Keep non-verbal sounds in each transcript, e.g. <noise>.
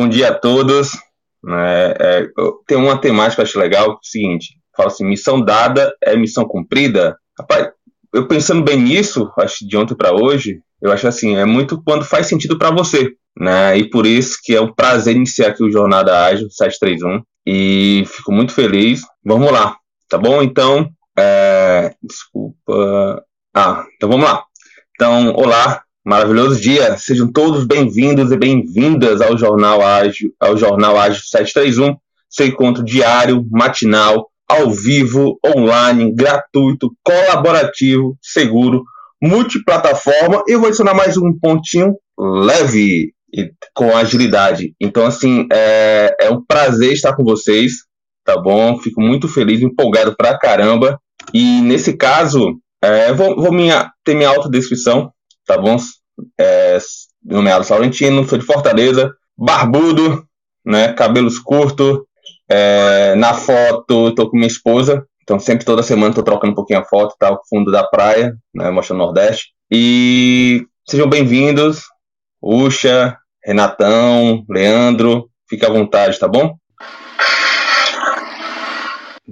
Bom dia a todos. É, é, tem uma temática que eu acho legal, é o seguinte, fala assim, missão dada é missão cumprida. Rapaz, eu pensando bem nisso, acho de ontem para hoje, eu acho assim, é muito quando faz sentido para você, né? E por isso que é um prazer iniciar aqui o Jornada Ágil 731 e fico muito feliz. Vamos lá, tá bom? Então, é... desculpa. Ah, então vamos lá. Então, olá, maravilhoso dia. Sejam todos bem-vindos e bem-vindas ao Jornal Ágil, ao Jornal Ágil 731, seu encontro diário, matinal, ao vivo, online, gratuito, colaborativo, seguro, multiplataforma. Eu vou adicionar mais um pontinho leve e com agilidade. Então, assim, é, é um prazer estar com vocês, tá bom? Fico muito feliz, empolgado pra caramba. E nesse caso, é, vou, vou minha, ter minha autodescrição, tá bom? É, meu nome Alisson Laurentino, sou de Fortaleza, barbudo, né? Cabelos curtos. É, na foto, tô com minha esposa, então sempre toda semana tô trocando um pouquinho a foto, tá? O fundo da praia, né? Mostrando o Nordeste. E sejam bem-vindos, Uxa, Renatão, Leandro, fique à vontade, tá bom?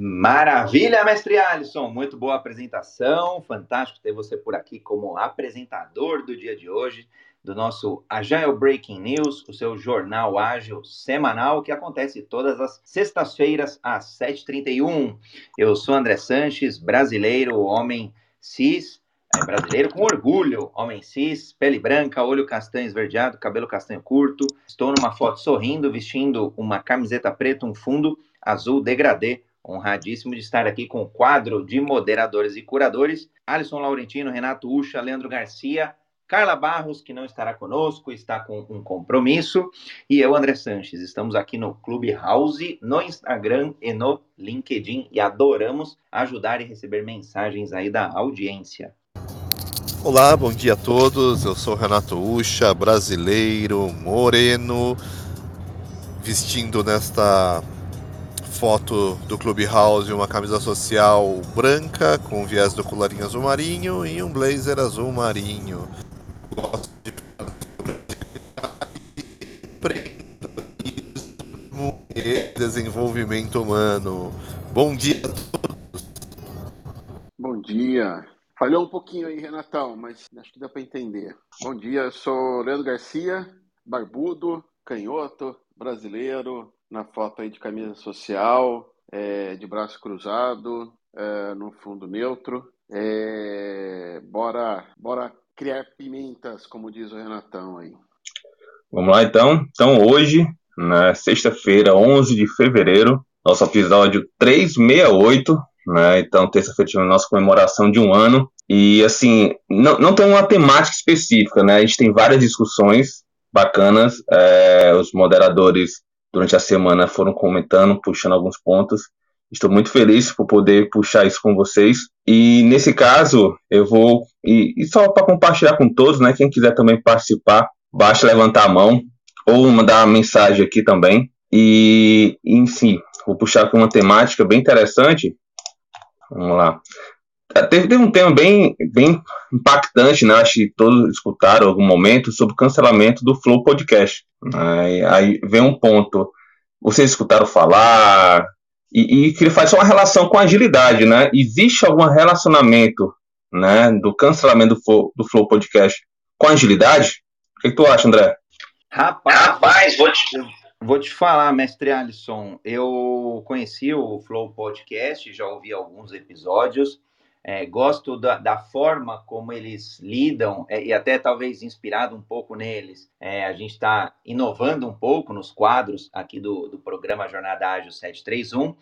Maravilha, mestre Alisson, muito boa apresentação, fantástico ter você por aqui como apresentador do dia de hoje, do nosso Agile Breaking News, o seu jornal ágil semanal que acontece todas as sextas-feiras às 7h31. Eu sou André Sanches, brasileiro, homem cis, é, brasileiro com orgulho, homem cis, pele branca, olho castanho esverdeado, cabelo castanho curto. Estou numa foto sorrindo, vestindo uma camiseta preta, um fundo azul degradê honradíssimo de estar aqui com o quadro de moderadores e curadores, Alisson Laurentino, Renato Ucha, Leandro Garcia, Carla Barros, que não estará conosco, está com um compromisso, e eu, André Sanches. Estamos aqui no Clube House, no Instagram e no LinkedIn, e adoramos ajudar e receber mensagens aí da audiência. Olá, bom dia a todos. Eu sou Renato Ucha, brasileiro, moreno, vestindo nesta foto do Clubhouse, uma camisa social branca com viés do colarinho azul marinho e um blazer azul marinho. Gosto de desenvolvimento humano. Bom dia a todos. Bom dia. Falhou um pouquinho aí, Renatão, mas acho que dá para entender. Bom dia, eu sou Leandro Garcia, barbudo, canhoto, brasileiro, na foto aí de camisa social, é, de braço cruzado, é, no fundo neutro. É, bora, bora criar pimentas, como diz o Renatão aí. Vamos lá então. Então hoje, na sexta-feira, 11 de fevereiro, nosso episódio 368, né? Então terça-feira tivemos nossa comemoração de um ano. E assim, não, não tem uma temática específica, né? A gente tem várias discussões bacanas. É, os moderadores durante a semana foram comentando, puxando alguns pontos. Estou muito feliz por poder puxar isso com vocês. E nesse caso, eu vou. E, e só para compartilhar com todos, né? Quem quiser também participar, basta levantar a mão ou mandar uma mensagem aqui também. E, em si, vou puxar aqui uma temática bem interessante. Vamos lá. É, teve, teve um tema bem, bem impactante, né? Acho que todos escutaram em algum momento sobre o cancelamento do Flow Podcast. Aí, aí vem um ponto. Vocês escutaram falar e, e que ele faz uma relação com agilidade, né? Existe algum relacionamento, né, do cancelamento do Flow, do Flow Podcast com agilidade? O que, que tu acha, André? Rapaz, Rapaz vou te, vou te falar, mestre Alisson. Eu conheci o Flow Podcast, já ouvi alguns episódios. É, gosto da, da, forma como eles lidam é, e até talvez inspirado um pouco neles. É, a gente está inovando um pouco nos quadros aqui do, do programa Jornada Ágil 731,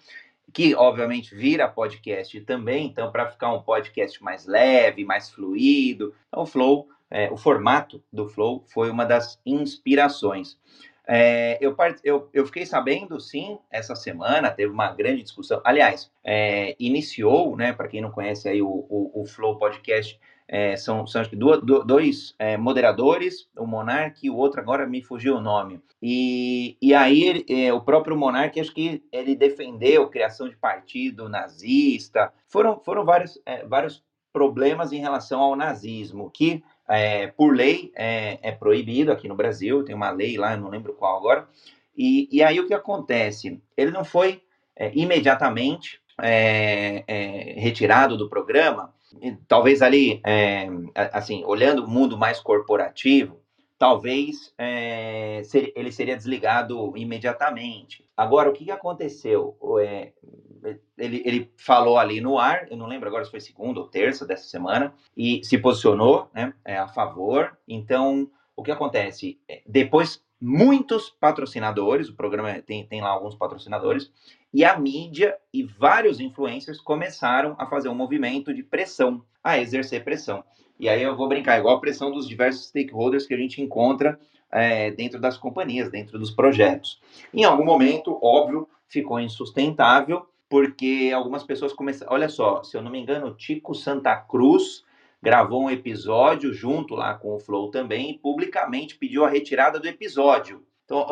que obviamente vira podcast também, então para ficar um podcast mais leve, mais fluido. Então, o Flow, é, o formato do Flow foi uma das inspirações. É, eu, eu, eu, fiquei sabendo, sim, essa semana teve uma grande discussão. Aliás, é, iniciou, né? Para quem não conhece aí o, o, o Flow Podcast, é, são, são acho que dois, dois é, moderadores, o Monark e o outro agora me fugiu o nome. E, e aí é, o próprio Monark, acho que ele defendeu a criação de partido nazista. Foram, foram vários, é, vários problemas em relação ao nazismo, que é, por lei, é, é, proibido aqui no Brasil, tem uma lei lá, eu não lembro qual agora, E, e aí o que acontece? Ele não foi é, imediatamente é, é, retirado do programa, talvez ali, é, assim, olhando o mundo mais corporativo, talvez ser, ele seria desligado imediatamente. Agora, o que aconteceu? É, ele, ele, falou ali no ar, eu não lembro agora se foi segunda ou terça dessa semana, e se posicionou né, é, a favor. Então, o que acontece? É, depois, muitos patrocinadores, o programa tem, tem lá alguns patrocinadores, e a mídia e vários influencers começaram a fazer um movimento de pressão, a exercer pressão. E aí eu vou brincar, igual a pressão dos diversos stakeholders que a gente encontra é, dentro das companhias, dentro dos projetos. Em algum momento, óbvio, ficou insustentável, porque algumas pessoas começaram. Olha só, se eu não me engano, Tico Santa Cruz gravou um episódio junto lá com o Flow também e publicamente pediu a retirada do episódio. Então,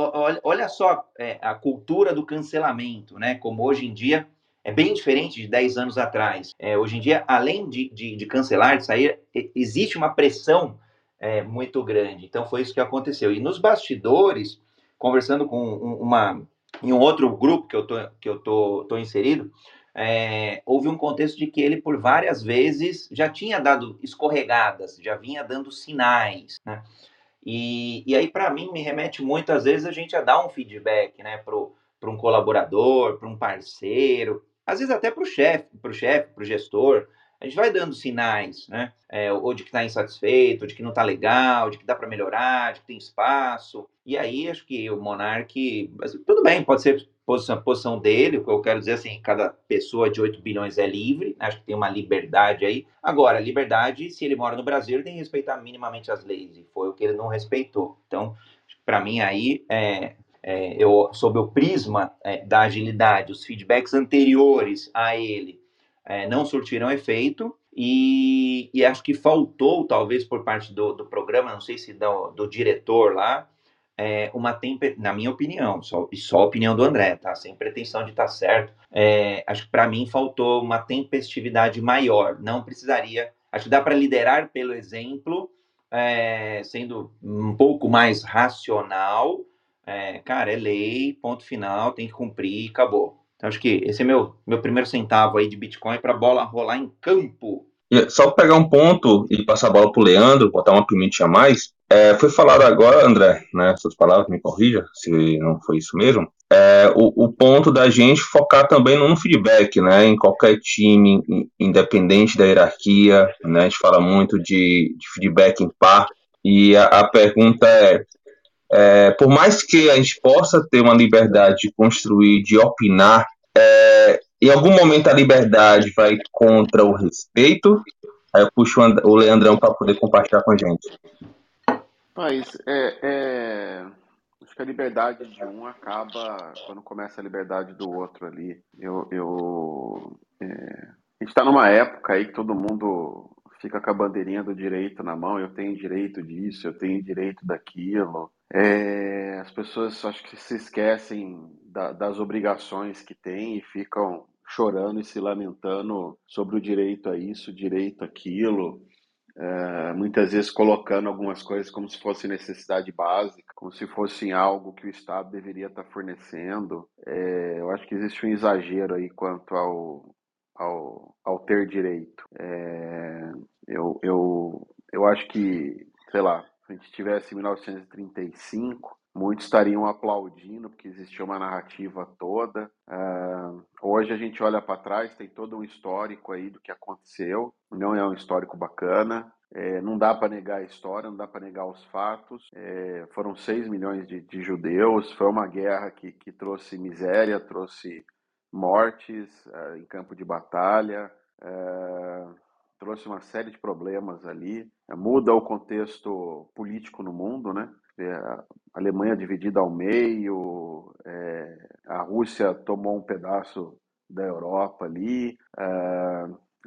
olha só é, a cultura do cancelamento, né? Como hoje em dia é bem diferente de 10 anos atrás. É, hoje em dia, além de, de, de, cancelar, de sair, existe uma pressão é, muito grande. Então, foi isso que aconteceu. E nos bastidores, conversando com uma, em um outro grupo que eu tô, que eu tô, tô inserido, é, houve um contexto de que ele, por várias vezes, já tinha dado escorregadas, já vinha dando sinais, né? E, e aí, para mim, me remete muitas vezes a gente a dar um feedback, né, para um colaborador, para um parceiro, às vezes até para o chefe, para o chefe, para o gestor. A gente vai dando sinais, né? É, ou de que está insatisfeito, ou de que não está legal, de que dá para melhorar, de que tem espaço. E aí, acho que o Monark, tudo bem, pode ser posição, posição dele, o que eu quero dizer assim, cada pessoa de 8 bilhões é livre, acho que tem uma liberdade aí. Agora, liberdade, se ele mora no Brasil, ele tem que respeitar minimamente as leis, e foi o que ele não respeitou. Então, para mim aí, é, é, eu, sob o prisma é, da agilidade, os feedbacks anteriores a ele é, não surtiram efeito, e, e, acho que faltou, talvez por parte do, do programa, não sei se do, do diretor lá, é, uma temper... na minha opinião, só, e só a opinião do André, tá? Sem pretensão de estar tá certo. É, acho que para mim faltou uma tempestividade maior. Não precisaria. Acho que dá para liderar pelo exemplo, é, sendo um pouco mais racional. É, cara, é lei, ponto final, tem que cumprir, acabou. Então acho que esse é meu meu primeiro centavo aí de Bitcoin para a bola rolar em campo. Só pegar um ponto e passar a bola para o Leandro, botar uma pimentinha a mais. É, foi falado agora, André, né, suas palavras, me corrija se não foi isso mesmo, é, o, o, ponto da gente focar também no feedback, né, em qualquer time, independente da hierarquia, né, a gente fala muito de, de feedback em par, e a, a pergunta é, é, por mais que a gente possa ter uma liberdade de construir, de opinar, é, em algum momento a liberdade vai contra o respeito, aí eu puxo o Leandrão para poder compartilhar com a gente. Mas é, é, acho que a liberdade de um acaba quando começa a liberdade do outro ali. Eu, eu é, a gente está numa época aí que todo mundo fica com a bandeirinha do direito na mão. Eu tenho direito disso, eu tenho direito daquilo. É, as pessoas acho que se esquecem da, das obrigações que têm e ficam chorando e se lamentando sobre o direito a isso, direito àquilo. É, muitas vezes colocando algumas coisas como se fosse necessidade básica, como se fosse algo que o Estado deveria estar fornecendo. É, eu acho que existe um exagero aí quanto ao, ao, ao ter direito. É, eu, eu, eu acho que, sei lá, a gente tivesse 1935, muitos estariam aplaudindo, porque existia uma narrativa toda. Uh, hoje a gente olha para trás, tem todo um histórico aí do que aconteceu, não é um histórico bacana. É, não dá para negar a história, não dá para negar os fatos. É, foram 6 milhões de, de, judeus, foi uma guerra que, que trouxe miséria, trouxe mortes uh, em campo de batalha, uh, trouxe uma série de problemas ali, muda o contexto político no mundo, né? É, a Alemanha dividida ao meio, é, a Rússia tomou um pedaço da Europa ali,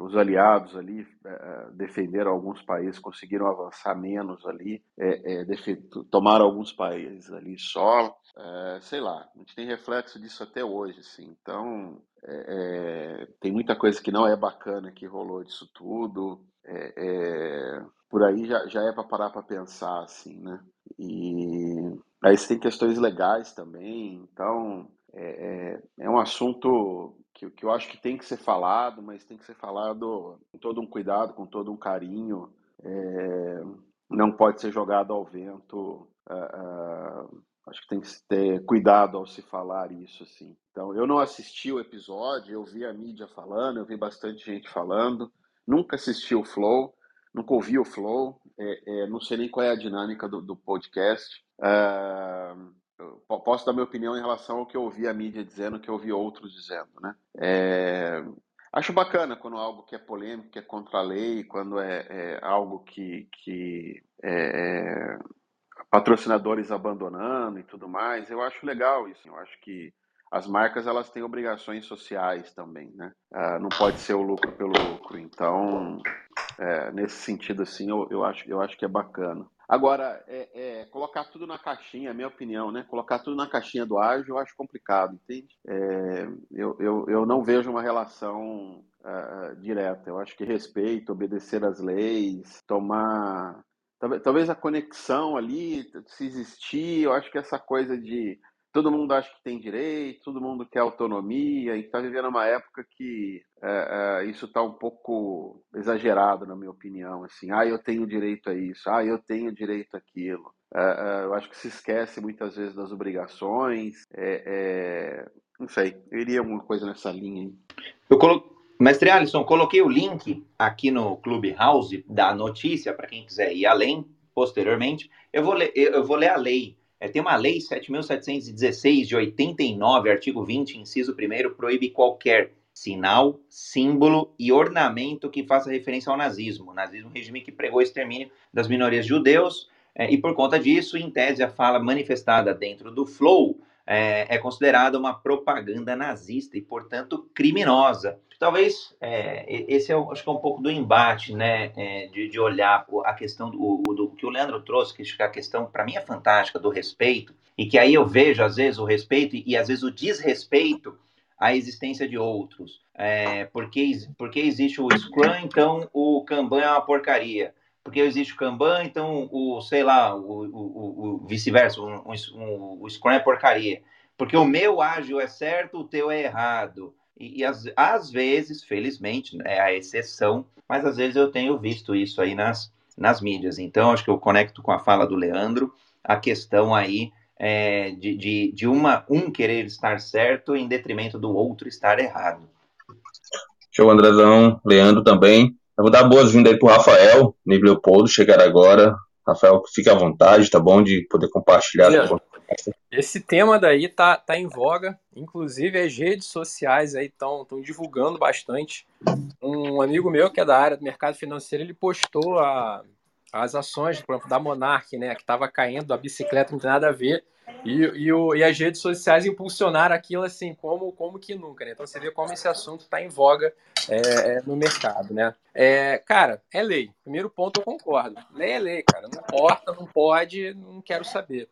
os aliados ali é, defenderam alguns países, conseguiram avançar menos ali, é, é, tomaram alguns países ali só, sei lá, a gente tem reflexo disso até hoje, assim, então tem muita coisa que não é bacana que rolou disso tudo, por aí já, já é para parar para pensar, assim, né? E Aí tem questões legais também, então é, é, é um assunto que, que eu acho que tem que ser falado, mas tem que ser falado com todo um cuidado, com todo um carinho. É, não pode ser jogado ao vento. Uh, uh, acho que tem que ter cuidado ao se falar isso, assim. Então, eu não assisti o episódio, eu vi a mídia falando, eu vi bastante gente falando. Nunca assisti o Flow, nunca ouvi o Flow. É, é, não sei nem qual é a dinâmica do, do podcast. Uh, posso dar minha opinião em relação ao que eu ouvi a mídia dizendo, que eu ouvi outros dizendo, né? É, acho bacana quando algo que é polêmico, que é contra a lei, quando é, é algo que, que é, é, patrocinadores abandonando e tudo mais. Eu acho legal isso. Eu acho que as marcas elas têm obrigações sociais também, né? Ah, não pode ser o lucro pelo lucro. Então, é, nesse sentido assim, eu, eu, acho, eu acho que é bacana. Agora, é, é, colocar tudo na caixinha, é minha opinião, né? Colocar tudo na caixinha do ágil eu acho complicado, entende? É, eu, eu, eu não vejo uma relação uh, direta. Eu acho que respeito, obedecer às leis, tomar. Talvez, talvez a conexão ali, se existir, eu acho que essa coisa de todo mundo acha que tem direito, todo mundo quer autonomia, e está vivendo uma época que é, é, isso está um pouco exagerado, na minha opinião. Assim, ah, eu tenho direito a isso, ah, eu tenho direito àquilo. É, é eu acho que se esquece muitas vezes das obrigações. É, é, não sei, eu iria alguma coisa nessa linha aí. Eu colo... Mestre Alisson, coloquei o link aqui no Clubhouse da notícia para quem quiser ir além posteriormente. Eu vou ler, eu vou ler a lei é, tem uma lei 7.716 de 89, artigo 20, inciso 1, proíbe qualquer sinal, símbolo e ornamento que faça referência ao nazismo. O nazismo, é um regime que pregou o extermínio das minorias judeus, é, e por conta disso, em tese, a fala manifestada dentro do Flow é, é considerada uma propaganda nazista e, portanto, criminosa. Talvez é, esse é, acho que é um pouco do embate, né, é, de, de, olhar a questão do, do, que o Leandro trouxe, que a questão, para mim, é fantástica, do respeito, e que aí eu vejo, às vezes, o respeito e, e às vezes, o desrespeito à existência de outros. É, porque, porque existe o Scrum, então o Kanban é uma porcaria porque existe o Kanban, então o, sei lá, o, o, o vice-versa, um, o Scrum é porcaria. Porque o meu ágil é certo, o teu é errado. E, e às, às vezes, felizmente, é a exceção, mas às vezes eu tenho visto isso aí nas, nas mídias. Então, acho que eu conecto com a fala do Leandro, a questão aí é, de, de, de uma, um querer estar certo em detrimento do outro estar errado. Show, Andrezão, Leandro também. Eu vou dar boas-vindas aí pro Rafael, Ney Leopoldo, chegar agora. Rafael, fique à vontade, tá bom? De poder compartilhar. Esse tema daí tá, tá em voga, inclusive as redes sociais aí estão divulgando bastante. Um amigo meu que é da área do mercado financeiro, ele postou a, as ações exemplo, da Monarch, né, que estava caindo, a bicicleta não tem nada a ver. E, e, o, e, as redes sociais impulsionaram aquilo assim, como, como que nunca, né? Então você vê como esse assunto está em voga é, é, no mercado, né? É, cara, é lei. Primeiro ponto eu concordo. Lei é lei, cara. Não importa, não pode, não quero saber.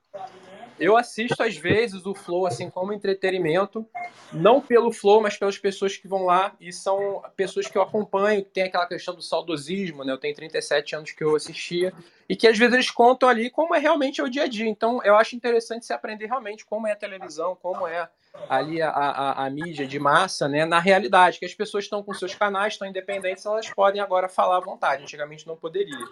Eu assisto às vezes o Flow assim como entretenimento, não pelo Flow, mas pelas pessoas que vão lá e são pessoas que eu acompanho, tem aquela questão do saudosismo, né? Eu tenho 37 anos que eu assistia e que às vezes eles contam ali como é realmente o dia a dia. Então eu acho interessante se aprender realmente como é a televisão, como é ali a, a, a, mídia de massa, né, na realidade, que as pessoas estão com seus canais, estão independentes, elas podem agora falar à vontade. Antigamente não poderia,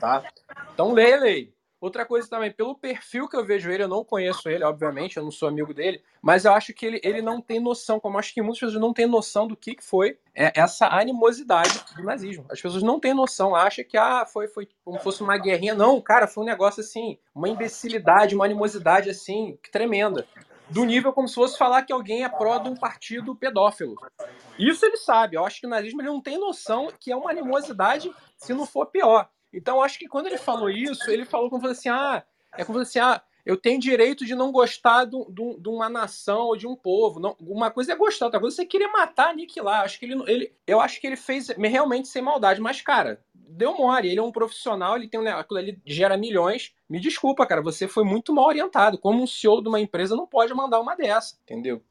tá? Então leia, lei. Outra coisa também, pelo perfil que eu vejo ele, eu não conheço ele, obviamente, eu não sou amigo dele, mas eu acho que ele, ele não tem noção, como acho que muitas pessoas não têm noção do que, foi é, essa animosidade do nazismo. As pessoas não têm noção, acham que ah, foi, foi como fosse uma guerrinha. Não, cara, foi um negócio assim, uma imbecilidade, uma animosidade assim, tremenda. Do nível como se fosse falar que alguém é pró de um partido pedófilo. Isso ele sabe. Eu acho que o nazismo ele não tem noção que é uma animosidade, se não for pior. Então, acho que quando ele falou isso, ele falou como assim: ah, é como assim, ah, eu tenho direito de não gostar de, de, uma nação ou de um povo. Não, uma coisa é gostar, outra coisa é você querer matar, aniquilar. Acho que ele, ele, eu acho que ele fez realmente sem maldade, mas, cara, deu mole. Ele é um profissional, ele tem um aquilo ali gera milhões. Me desculpa, cara, você foi muito mal orientado. Como um CEO de uma empresa não pode mandar uma dessa, entendeu?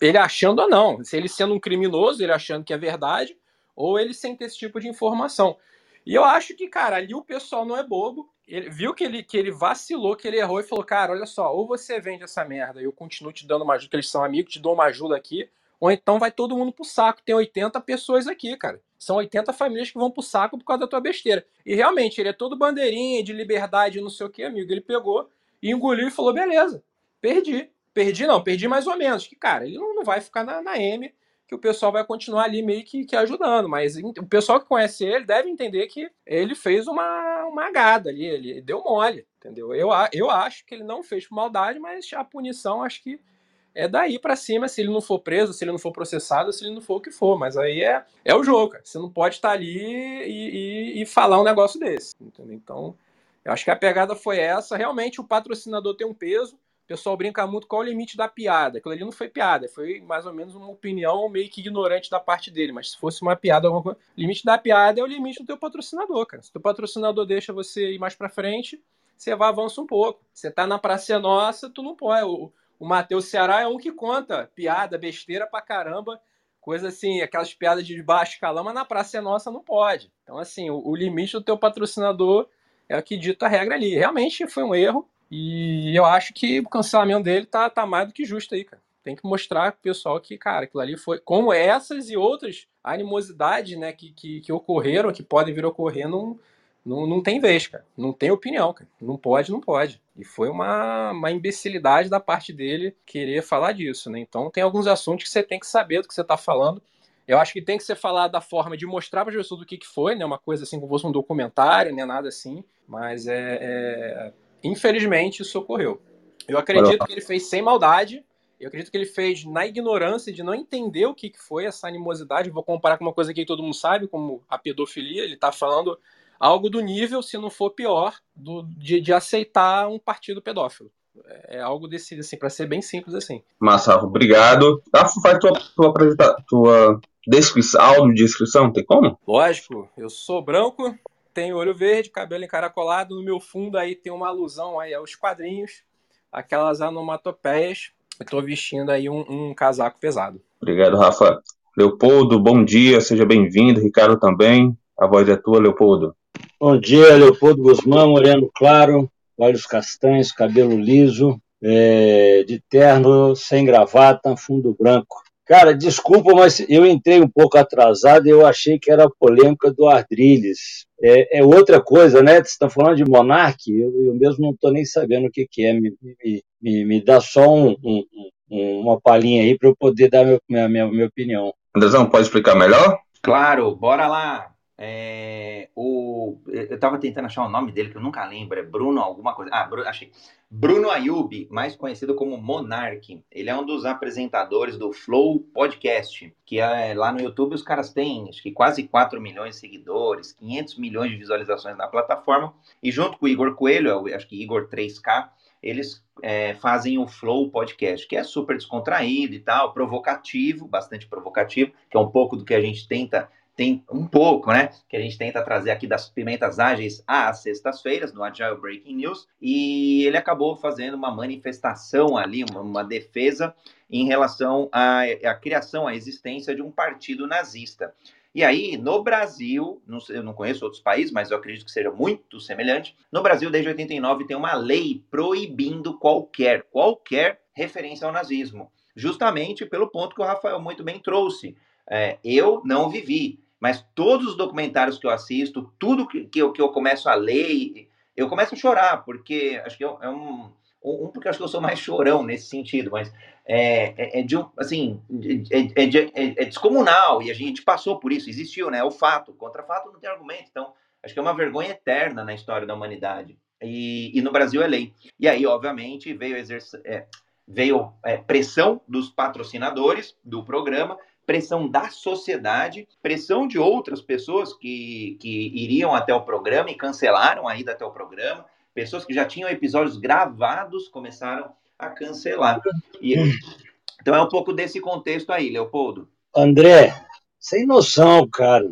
Ele achando ou não, se ele sendo um criminoso, ele achando que é verdade, ou ele sem ter esse tipo de informação. E eu acho que, cara, ali o pessoal não é bobo. ele viu que ele, que ele vacilou, que ele errou e falou: Cara, olha só, ou você vende essa merda e eu continuo te dando uma ajuda, que eles são amigos, te dou uma ajuda aqui, ou então vai todo mundo pro saco. Tem 80 pessoas aqui, cara. São 80 famílias que vão pro saco por causa da tua besteira. E realmente, ele é todo bandeirinha de liberdade, não sei o que, amigo. Ele pegou e engoliu e falou: beleza, perdi. Perdi não, perdi mais ou menos. Que, cara, ele não, vai ficar na, na M, que o pessoal vai continuar ali meio que, que ajudando. Mas o pessoal que conhece ele deve entender que ele fez uma, uma agada ali, ele deu mole, entendeu? Eu, eu acho que ele não fez por maldade, mas a punição acho que é daí para cima, se ele não for preso, se ele não for processado, se ele não for o que for. Mas aí é, é o jogo, cara. Você não pode estar ali e, e, e falar um negócio desse. Entendeu? Então, eu acho que a pegada foi essa. Realmente, o patrocinador tem um peso. O pessoal brinca muito qual o limite da piada. Aquilo ali não foi piada, foi mais ou menos uma opinião meio que ignorante da parte dele. Mas se fosse uma piada, alguma coisa. O limite da piada é o limite do teu patrocinador, cara. Se o teu patrocinador deixa você ir mais para frente, você vai avança um pouco. Você tá na Praça Nossa, tu não pode. O, o Matheus Ceará é um que conta piada, besteira pra caramba, coisa assim, aquelas piadas de baixo escalão, mas na Praça Nossa não pode. Então, assim, o, o limite do teu patrocinador é o que dita a regra ali. Realmente foi um erro e eu acho que o cancelamento dele tá, tá mais do que justo aí, cara. Tem que mostrar pro pessoal que, cara, aquilo ali foi. Como essas e outras animosidades, né, que, que, que ocorreram, que podem vir ocorrer, não, não, não tem vez, cara. Não tem opinião, cara. Não pode, não pode. E foi uma, uma imbecilidade da parte dele querer falar disso, né? Então tem alguns assuntos que você tem que saber do que você está falando. Eu acho que tem que ser falado da forma de mostrar para as pessoas do que, que foi, né? Uma coisa assim, como fosse um documentário, né? Nada assim. Mas é, é... infelizmente isso ocorreu. Eu acredito que ele fez sem maldade. Eu acredito que ele fez na ignorância de não entender o que, que foi essa animosidade. Vou comparar com uma coisa que todo mundo sabe, como a pedofilia. Ele está falando algo do nível, se não for pior, do, de, de aceitar um partido pedófilo. É, é algo desse, assim, para ser bem simples assim. Massa, obrigado. Ah, faz tua, tua, tua, descrição, áudio de descrição, tem como? Lógico, eu sou branco, tenho olho verde, cabelo encaracolado, no meu fundo aí tem uma alusão aí aos quadrinhos, aquelas anomatopeias. Eu tô vestindo aí um, um casaco pesado. Obrigado, Rafa. Leopoldo, bom dia, seja bem-vindo. Ricardo também. A voz é tua, Leopoldo. Bom dia, Leopoldo Guzmão, moreno claro, olhos castanhos, cabelo liso, é, de terno, sem gravata, fundo branco. Cara, desculpa, mas eu entrei um pouco atrasado e eu achei que era a polêmica do Ardrilles. É, é outra coisa, né? Você está falando de Monark, eu, eu mesmo não estou nem sabendo o que, que é. Me, me, me, me dá só um, um, um, uma palhinha aí para eu poder dar meu, minha, minha, minha opinião. Andrezão, pode explicar melhor? Claro, bora lá. É, o, eu estava tentando achar o nome dele, que eu nunca lembro, é Bruno alguma coisa. Ah, Bruno, achei. Bruno Ayub, mais conhecido como Monark. Ele é um dos apresentadores do Flow Podcast, que é lá no YouTube os caras têm acho que quase 4 milhões de seguidores, 500 milhões de visualizações na plataforma. E junto com o Igor Coelho, acho que Igor 3K, eles é, fazem o Flow Podcast, que é super descontraído e tal, provocativo, bastante provocativo, que é um pouco do que a gente tenta tem um pouco, né? Que a gente tenta trazer aqui das pimentas ágeis às sextas-feiras, no Agile Breaking News, e ele acabou fazendo uma manifestação ali, uma, uma defesa em relação à, à, criação, à existência de um partido nazista. E aí, no Brasil, não, eu não conheço outros países, mas eu acredito que seja muito semelhante. No Brasil, desde 89, tem uma lei proibindo qualquer, qualquer referência ao nazismo. Justamente pelo ponto que o Rafael muito bem trouxe. É, eu não vivi, mas todos os documentários que eu assisto, tudo que, que, eu, que eu começo a ler, eu começo a chorar, porque acho que é um, um porque acho que eu sou mais chorão nesse sentido, mas é, é, é de um, assim, é, é, é, é, descomunal, e a gente passou por isso, existiu, né? É o fato, contra fato não tem argumento, então acho que é uma vergonha eterna na história da humanidade, e, e no Brasil é lei. E aí, obviamente, veio, exercer, é, veio pressão dos patrocinadores do programa, pressão da sociedade, pressão de outras pessoas que, que iriam até o programa e cancelaram a ida até o programa, pessoas que já tinham episódios gravados começaram a cancelar. E, então é um pouco desse contexto aí, Leopoldo. André, sem noção, cara.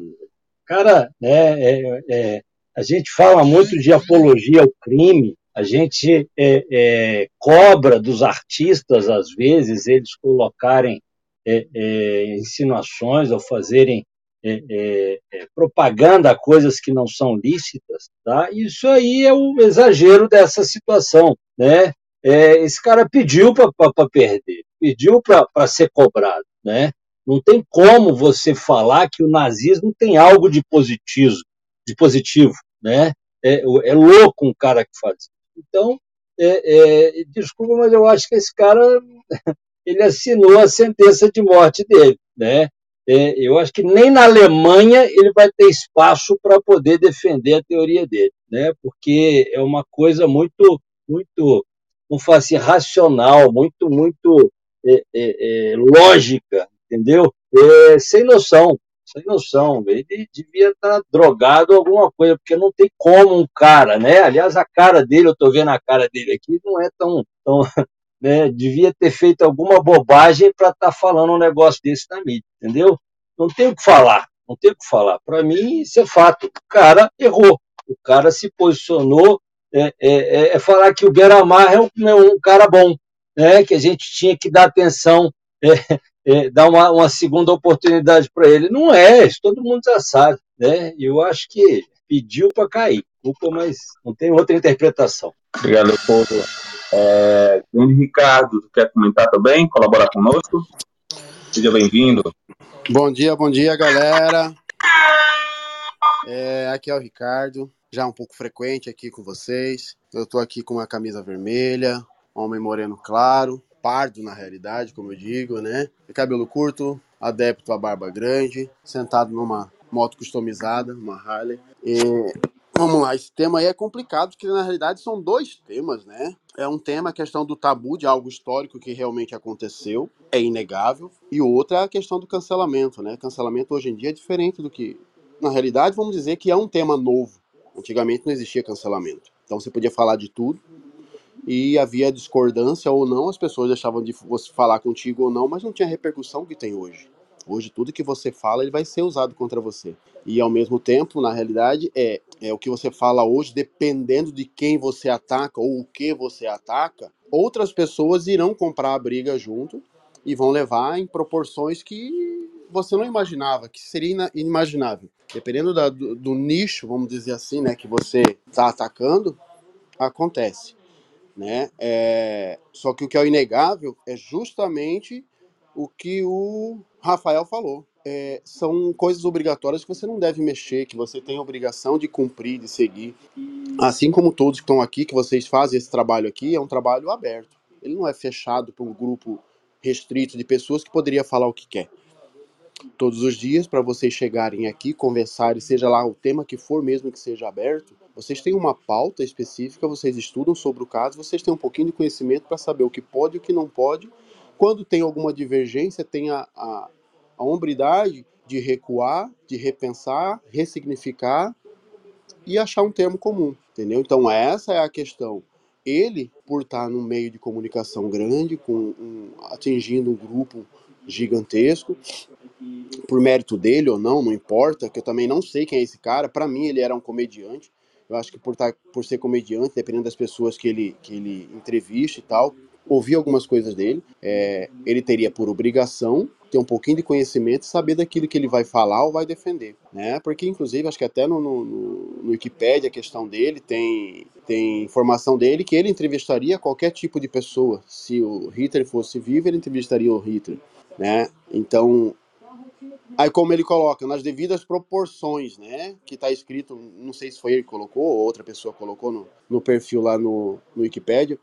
Cara, né, é, é, a gente fala muito de apologia ao crime, a gente é, é cobra dos artistas, às vezes, eles colocarem é, é, insinuações ou fazerem é, é, é, propaganda a coisas que não são lícitas, tá? Isso aí é o exagero dessa situação, né? É, esse cara pediu para perder, pediu para ser cobrado, né? Não tem como você falar que o nazismo tem algo de positivo, de positivo, né? É, é louco um cara que faz isso. Então, é, é, desculpa, mas eu acho que esse cara ele assinou a sentença de morte dele, né? É, eu acho que nem na Alemanha ele vai ter espaço para poder defender a teoria dele, né? Porque é uma coisa muito, muito, não faço assim, racional, muito, muito é, é, é lógica, entendeu? É, sem noção, sem noção. Ele devia estar tá drogado alguma coisa, porque não tem como um cara, né? Aliás, a cara dele, eu estou vendo a cara dele aqui, não é tão, tão né, devia ter feito alguma bobagem para estar tá falando um negócio desse na mídia, entendeu? Não tem o que falar, não tem o que falar. Para mim, isso é fato. O cara errou, o cara se posicionou. É, é, é, é falar que o Gueramar é um, é um, cara bom, né, que a gente tinha que dar atenção, é, é, dar uma, uma segunda oportunidade para ele. Não é, isso todo mundo já sabe. Né? Eu acho que pediu para cair. Culpa, mas não tem outra interpretação. Obrigado, Leopoldo. É, grande Ricardo, quer comentar também? Colaborar conosco? Seja bem-vindo. Bom dia, bom dia, galera. É, aqui é o Ricardo, já um pouco frequente aqui com vocês. Eu estou aqui com uma camisa vermelha, homem moreno claro, pardo na realidade, como eu digo, né? cabelo curto, adepto à barba grande, sentado numa moto customizada, uma Harley. E Vamos lá, esse tema aí é complicado, porque na realidade são dois temas, né? É um tema a questão do tabu de algo histórico que realmente aconteceu, é inegável, e outra é a questão do cancelamento, né? Cancelamento hoje em dia é diferente do que. Na realidade, vamos dizer que é um tema novo. Antigamente não existia cancelamento. Então você podia falar de tudo, e havia discordância ou não, as pessoas deixavam de falar contigo ou não, mas não tinha repercussão que tem hoje. Hoje tudo que você fala ele vai ser usado contra você. E ao mesmo tempo, na realidade, é, é o que você fala hoje, dependendo de quem você ataca ou o que você ataca, outras pessoas irão comprar a briga junto e vão levar em proporções que você não imaginava, que seria inimaginável. Dependendo da, do, do, nicho, vamos dizer assim, né, que você está atacando, acontece. Né? É, só que o que é inegável é justamente o que o Rafael falou. É, são coisas obrigatórias que você não deve mexer, que você tem a obrigação de cumprir, de seguir. Assim como todos que estão aqui, que vocês fazem esse trabalho aqui, é um trabalho aberto. Ele não é fechado para um grupo restrito de pessoas que poderia falar o que quer todos os dias para vocês chegarem aqui, conversarem, seja lá o tema que for mesmo que seja aberto. Vocês têm uma pauta específica, vocês estudam sobre o caso, vocês têm um pouquinho de conhecimento para saber o que pode e o que não pode. Quando tem alguma divergência, tem a, a, a hombridade de recuar, de repensar, ressignificar e achar um termo comum, entendeu? Então essa é a questão. Ele, por estar num meio de comunicação grande, com um, atingindo um grupo gigantesco, por mérito dele ou não, não importa, que eu também não sei quem é esse cara. Para mim, ele era um comediante. Eu acho que por, tá, por ser comediante, dependendo das pessoas que ele, que ele entrevista e tal, ouvir algumas coisas dele, é, ele teria por obrigação ter um pouquinho de conhecimento e saber daquilo que ele vai falar ou vai defender, né? Porque, inclusive, acho que até no, no, no Wikipedia a questão dele tem, tem informação dele que ele entrevistaria qualquer tipo de pessoa. Se o Hitler fosse vivo, ele entrevistaria o Hitler, né? Então, Aí como ele coloca, nas devidas proporções, né? Que tá escrito, não sei se foi ele que colocou ou outra pessoa colocou no, no perfil lá no, no Wikipedia,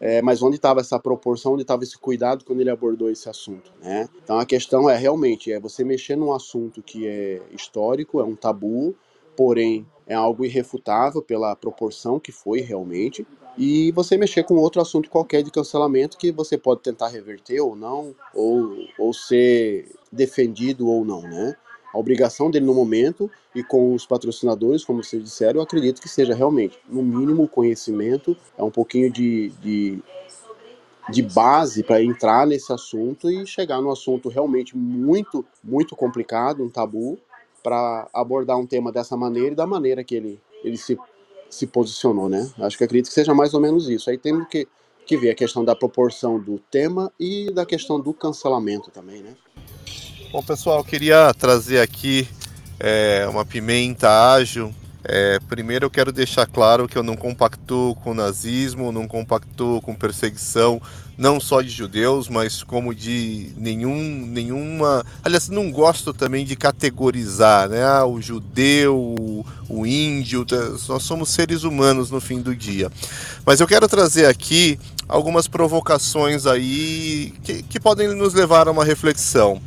é, mas onde estava essa proporção, onde estava esse cuidado quando ele abordou esse assunto, né? Então a questão é realmente, é você mexer num assunto que é histórico, é um tabu, porém é algo irrefutável pela proporção que foi realmente, e você mexer com outro assunto qualquer de cancelamento que você pode tentar reverter ou não, ou, ou ser defendido ou não, né? A obrigação dele no momento e com os patrocinadores, como vocês disseram, eu acredito que seja realmente, no mínimo, conhecimento, é um pouquinho de, de, de base para entrar nesse assunto e chegar no assunto realmente muito, muito complicado, um tabu, para abordar um tema dessa maneira e da maneira que ele, ele se se posicionou, né? Acho que acredito que seja mais ou menos isso. Aí temos que, que ver a questão da proporção do tema e da questão do cancelamento também, né? Bom, pessoal, queria trazer aqui é, uma pimenta ágil. É, primeiro, eu quero deixar claro que eu não compactuo com nazismo, não compactuo com perseguição, não só de judeus, mas como de nenhum, nenhuma. Aliás, não gosto também de categorizar, né? Ah, o judeu, o, o índio, tá, nós somos seres humanos no fim do dia. Mas eu quero trazer aqui algumas provocações aí que, que podem nos levar a uma reflexão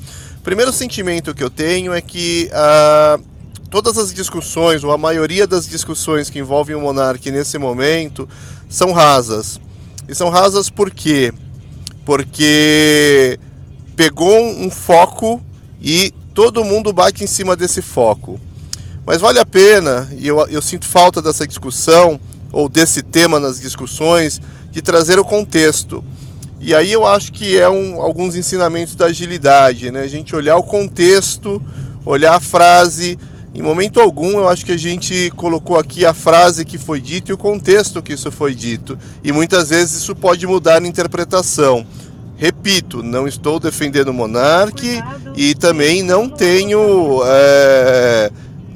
primeiro sentimento que eu tenho é que uh, todas as discussões, ou a maioria das discussões que envolvem o monarca nesse momento, são rasas. E são rasas por quê? Porque pegou um foco e todo mundo bate em cima desse foco. Mas vale a pena, e eu, eu sinto falta dessa discussão, ou desse tema nas discussões, de trazer o contexto. E aí eu acho que é um, alguns ensinamentos da agilidade, né? A gente olhar o contexto, olhar a frase. Em momento algum, eu acho que a gente colocou aqui a frase que foi dita e o contexto que isso foi dito. E muitas vezes isso pode mudar a interpretação. Repito, não estou defendendo o monarque e também não tenho. É,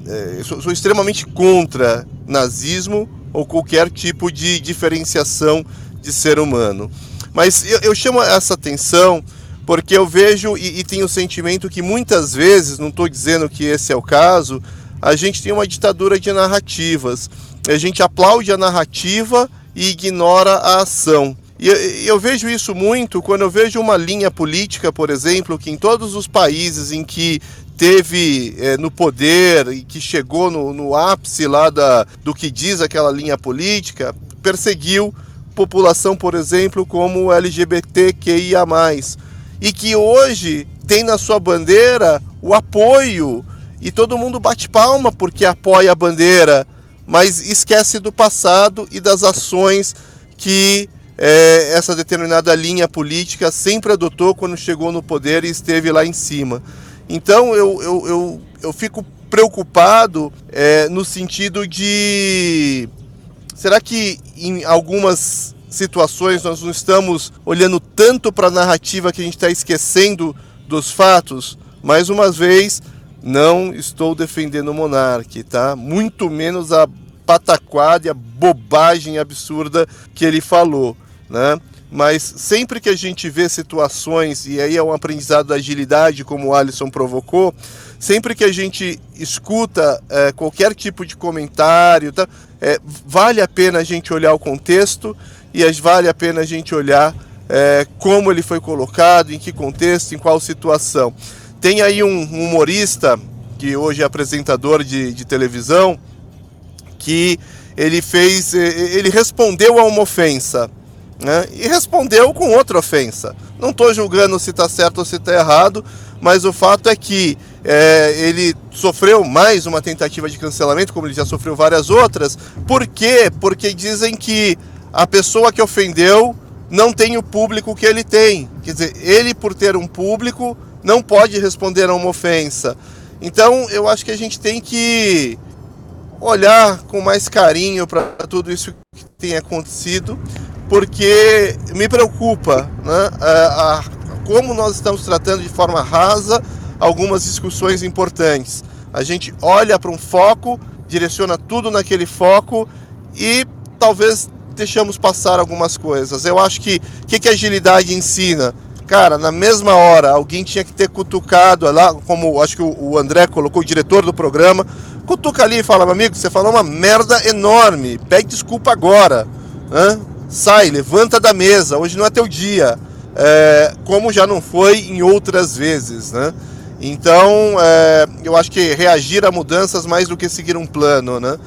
é, sou, sou extremamente contra nazismo ou qualquer tipo de diferenciação de ser humano. Mas eu, eu chamo essa atenção porque eu vejo e, e tenho o sentimento que muitas vezes, não estou dizendo que esse é o caso, a gente tem uma ditadura de narrativas. A gente aplaude a narrativa e ignora a ação. E eu, vejo isso muito quando eu vejo uma linha política, por exemplo, que em todos os países em que teve é, no poder e que chegou no, no ápice lá da, do que diz aquela linha política, perseguiu população, por exemplo, como LGBTQIA+, e que hoje tem na sua bandeira o apoio. E todo mundo bate palma porque apoia a bandeira, mas esquece do passado e das ações que é, essa determinada linha política sempre adotou quando chegou no poder e esteve lá em cima. Então eu, eu, eu, eu fico preocupado é, no sentido de Será que em algumas situações nós não estamos olhando tanto para a narrativa que a gente está esquecendo dos fatos? Mais uma vez, não estou defendendo o monarca, tá? Muito menos a pataquada e a bobagem absurda que ele falou, né? Mas sempre que a gente vê situações, e aí é um aprendizado da agilidade, como o Alisson provocou, sempre que a gente escuta é, qualquer tipo de comentário, tá, é, vale a pena a gente olhar o contexto e vale a pena a gente olhar é, como ele foi colocado, em que contexto, em qual situação. Tem aí um humorista, que hoje é apresentador de, de televisão, que ele fez, ele respondeu a uma ofensa. Né? E respondeu com outra ofensa. Não estou julgando se está certo ou se está errado, mas o fato é que é, ele sofreu mais uma tentativa de cancelamento, como ele já sofreu várias outras. Por quê? Porque dizem que a pessoa que ofendeu não tem o público que ele tem. Quer dizer, ele, por ter um público, não pode responder a uma ofensa. Então, eu acho que a gente tem que olhar com mais carinho para tudo isso que tem acontecido, porque me preocupa né, a, a como nós estamos tratando de forma rasa algumas discussões importantes. A gente olha para um foco, direciona tudo naquele foco e talvez deixamos passar algumas coisas. Eu acho que o que, que a agilidade ensina? Cara, na mesma hora, alguém tinha que ter cutucado lá, como acho que o André colocou, o diretor do programa, cutuca ali e fala, meu amigo, você falou uma merda enorme, pede desculpa agora. Né? Sai, levanta da mesa, hoje não é teu dia é, como já não foi em outras vezes, né? Então, é, eu acho que reagir a mudanças mais do que seguir um plano, né?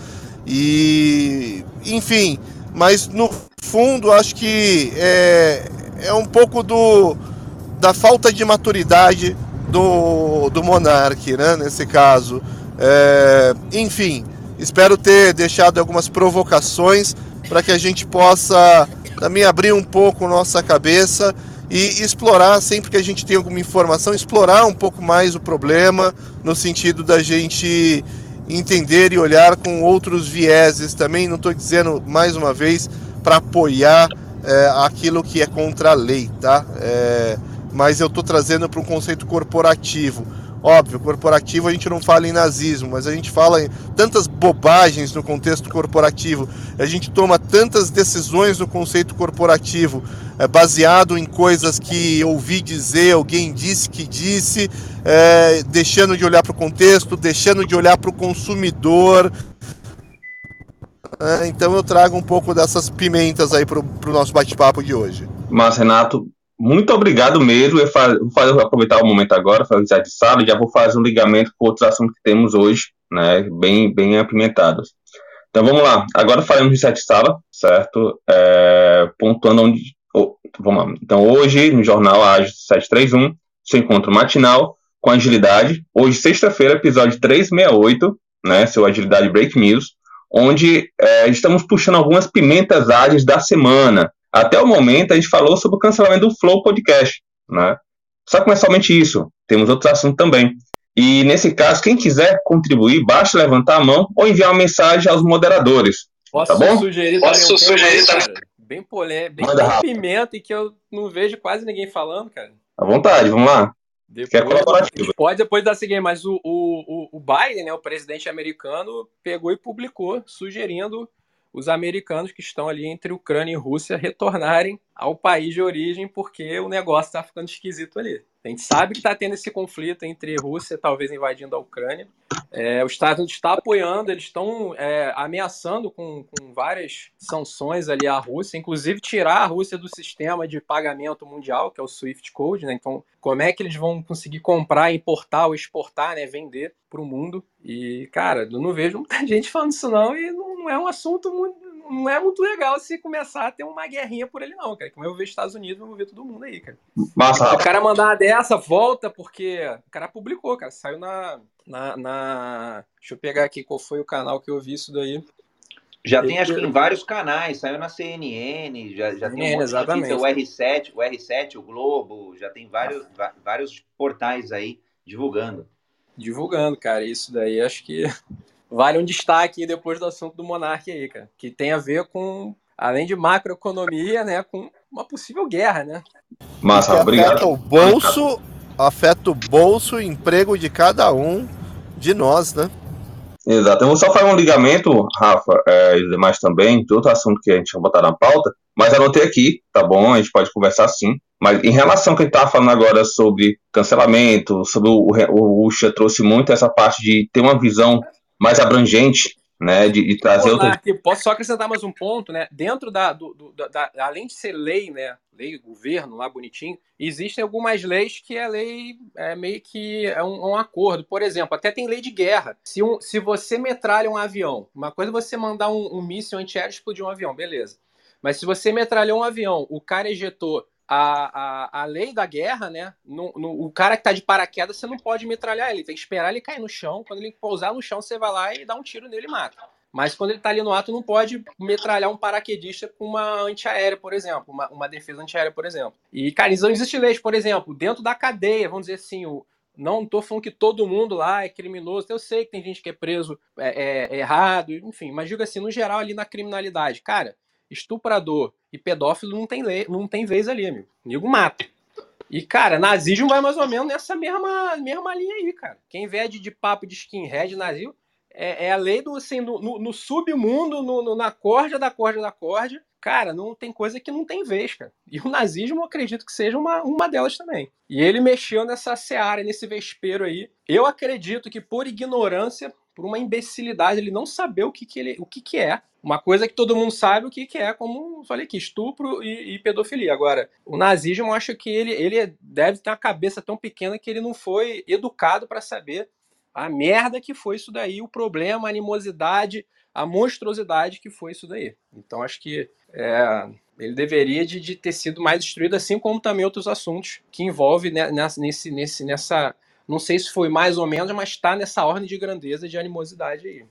E, enfim, mas no fundo, acho que é, é um pouco do, da falta de maturidade do, do monarca, né? Nesse caso. É, enfim, espero ter deixado algumas provocações para que a gente possa também abrir um pouco nossa cabeça e explorar, sempre que a gente tem alguma informação, explorar um pouco mais o problema, no sentido da gente entender e olhar com outros vieses também. Não estou dizendo, mais uma vez, para apoiar é, aquilo que é contra a lei, tá? É, mas eu estou trazendo para um conceito corporativo. Óbvio, corporativo a gente não fala em nazismo, mas a gente fala em tantas bobagens no contexto corporativo. A gente toma tantas decisões no conceito corporativo, é, baseado em coisas que ouvi dizer, alguém disse que disse, é, deixando de olhar para o contexto, deixando de olhar para o consumidor. É, então eu trago um pouco dessas pimentas aí para o nosso bate-papo de hoje. Mas, Renato, muito obrigado mesmo. Eu vou, aproveitar o momento agora, fazer de sala e já vou fazer um ligamento com outros assuntos que temos hoje, né, bem, bem apimentados. Então vamos lá. Agora faremos de sete sala, certo? É, pontuando onde. Oh, vamos lá. Então hoje, no Jornal Ágil 731, seu encontro matinal com agilidade. Hoje, sexta-feira, episódio 368, né? Seu Agilidade Break News, onde é, estamos puxando algumas pimentas ágeis da semana. Até o momento, a gente falou sobre o cancelamento do Flow Podcast, né? Só que não é somente isso, temos outros assuntos também. E nesse caso, quem quiser contribuir, basta levantar a mão ou enviar uma mensagem aos moderadores. Posso tá bom? sugerir Posso um sugerir tema, cara, bem polêmico, bem, bem pimenta e que eu não vejo quase ninguém falando, cara. À vontade, vamos lá. Depois, é. Pode depois dar seguir, mas o, o, o Biden, né, o presidente americano, pegou e publicou sugerindo os americanos que estão ali entre Ucrânia e Rússia retornarem ao país de origem, porque o negócio está ficando esquisito ali. A gente sabe que está tendo esse conflito entre Rússia, talvez invadindo a Ucrânia. É, os Estados Unidos está apoiando, eles estão é, ameaçando com, com, várias sanções ali à Rússia, inclusive tirar a Rússia do sistema de pagamento mundial, que é o SWIFT Code. Né? Então, como é que eles vão conseguir comprar, importar ou exportar, né? vender para o mundo? E, cara, eu não vejo muita <laughs> gente falando isso não, e não, não é um assunto muito não é muito legal se começar a ter uma guerrinha por ele, não, cara. Como eu vejo Estados Unidos, eu vou ver todo mundo aí, cara. Massa. O cara mandar uma dessa, volta, porque o cara publicou, cara. Saiu na, na, na. Deixa eu pegar aqui qual foi o canal que eu vi isso daí. Já tem, acho que em vários canais, saiu na CNN, já, já tem um exatamente. o R7, o R7, o Globo, já tem vários, vários portais aí divulgando. Divulgando, cara, isso daí acho que vale um destaque depois do assunto do Monark aí, cara, que tem a ver com, além de macroeconomia, né, com uma possível guerra, né? Massa, obrigado. Afeta o bolso, afeta o bolso e emprego de cada um de nós, né? Exato. Eu vou só fazer um ligamento, Rafa, é, e demais também, de outro assunto que a gente vai botar na pauta, mas anotei aqui, tá bom? A gente pode conversar sim. Mas em relação ao que a gente estava falando agora sobre cancelamento, sobre o, o, o trouxe muito essa parte de ter uma visão mais abrangente, né, de, de trazer. Posso só acrescentar mais um ponto, né? Dentro da, do, do, da, além de ser lei, né, lei governo lá bonitinho, existem algumas leis que a lei é meio que é um, um, acordo. Por exemplo, até tem lei de guerra. Se, um, se você metralha um avião, uma coisa é você mandar um, um míssil antiaéreo explodir um avião, beleza. Mas se você metralhou um avião, o cara ejetou a, a, a lei da guerra, né? No, no, o cara que tá de paraquedas, você não pode metralhar ele, tem que esperar ele cair no chão. Quando ele pousar no chão, você vai lá e dá um tiro nele e mata. Mas quando ele tá ali no ato, não pode metralhar um paraquedista com uma antiaérea, por exemplo, uma, uma defesa antiaérea, por exemplo. E, cara, não existe leis, por exemplo, dentro da cadeia, vamos dizer assim, o, não tô falando que todo mundo lá é criminoso. Eu sei que tem gente que é preso é, é, é errado, enfim, mas digo assim, no geral, ali na criminalidade, cara, estuprador e pedófilo não tem, lei, não tem vez ali, amigo. Nego mata. E, cara, nazismo vai mais ou menos nessa mesma, mesma linha aí, cara. Quem vê de, de papo de skinhead nazismo é, é, a lei do, assim, no, no, no submundo, no, no, na corda da corda da corda. Cara, não tem coisa que não tem vez, cara. E o nazismo, eu acredito que seja uma, uma delas também. E ele mexeu nessa seara, nesse vespeiro aí. Eu acredito que por ignorância, por uma imbecilidade, ele não saber o que, que, ele, o que, que é uma coisa que todo mundo sabe o que, que é, como falei aqui, estupro e, e, pedofilia. Agora, o nazismo, eu acho que ele, ele deve ter uma cabeça tão pequena que ele não foi educado para saber a merda que foi isso daí, o problema, a animosidade, a monstruosidade que foi isso daí. Então, acho que é, ele deveria de, de, ter sido mais destruído, assim como também outros assuntos que envolvem né, nesse, nesse, nessa. Não sei se foi mais ou menos, mas está nessa ordem de grandeza de animosidade aí.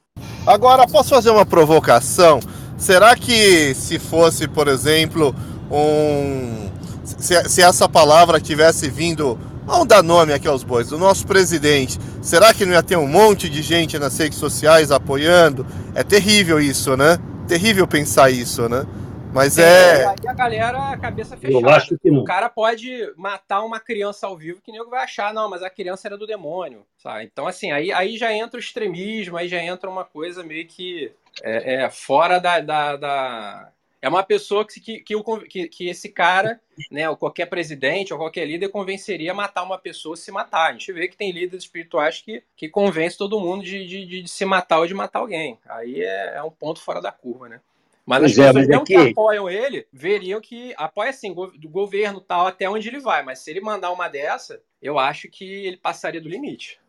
Agora, posso fazer uma provocação? Será que se fosse, por exemplo, um. Se, se essa palavra tivesse vindo. Vamos dar nome aqui aos bois, do nosso presidente. Será que não ia ter um monte de gente nas redes sociais apoiando? É terrível isso, né? Terrível pensar isso, né? Mas é. Aí a galera, cabeça fechada. Eu acho que não. O cara pode matar uma criança ao vivo que nego vai achar, não, mas a criança era do demônio, sabe? Então, assim, aí, aí já entra o extremismo, aí já entra uma coisa meio que é, é fora da, da, da, É uma pessoa que, que, que, que, esse cara, né, ou qualquer presidente ou qualquer líder, convenceria a matar uma pessoa se matar. A gente vê que tem líderes espirituais que, que convencem todo mundo de, de, de se matar ou de matar alguém. Aí é, é um ponto fora da curva, né? Mas Pois as é, pessoas é que que- apoiam ele, veriam que apoia assim, do governo tal, até onde ele vai. Mas se ele mandar uma dessa, eu acho que ele passaria do limite.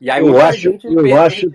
E aí Eu acho- gente eu acho-?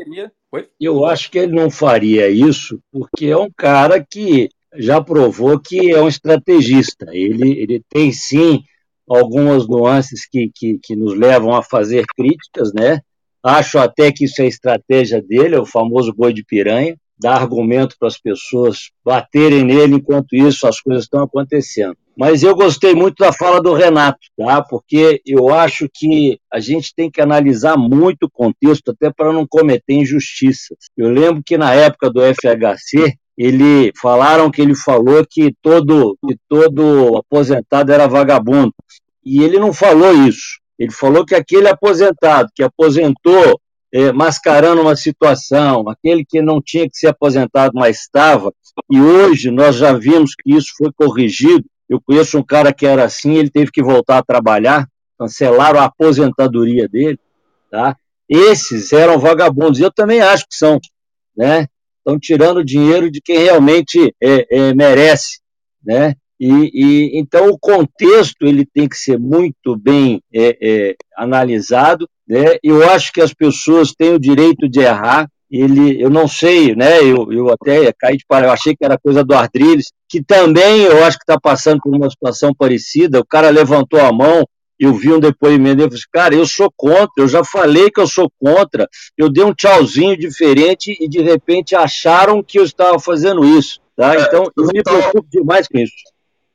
Eu acho que ele não faria isso porque é um cara que já provou que é um estrategista. Ele, ele tem sim algumas nuances que, que, que nos levam a fazer críticas, né? Acho até que isso é estratégia dele, é o famoso boi de piranha, dar argumento para as pessoas baterem nele enquanto isso as coisas estão acontecendo. Mas eu gostei muito da fala do Renato, tá? Porque eu acho que a gente tem que analisar muito o contexto até para não cometer injustiças. Eu lembro que na época do FHC ele falaram que ele falou que todo que todo aposentado era vagabundo e ele não falou isso. Ele falou que aquele aposentado que aposentou eh, mascarando uma situação, aquele que não tinha que ser aposentado, mas estava, e hoje nós já vimos que isso foi corrigido. Eu conheço um cara que era assim, ele teve que voltar a trabalhar, cancelaram a aposentadoria dele, tá? Esses eram vagabundos, eu também acho que são, né? Estão tirando dinheiro de quem realmente é, é, merece, né? E, e, então o contexto ele tem que ser muito bem é, é, analisado, né? Eu acho que as pessoas têm o direito de errar. Ele, eu não sei, né? Eu, eu até caí de para, eu achei que era coisa do Ardriles, que também eu acho que está passando por uma situação parecida. O cara levantou a mão, eu vi um depoimento dele, cara, eu sou contra, eu já falei que eu sou contra, eu dei um tchauzinho diferente e de repente acharam que eu estava fazendo isso, tá? Então eu me preocupo demais com isso.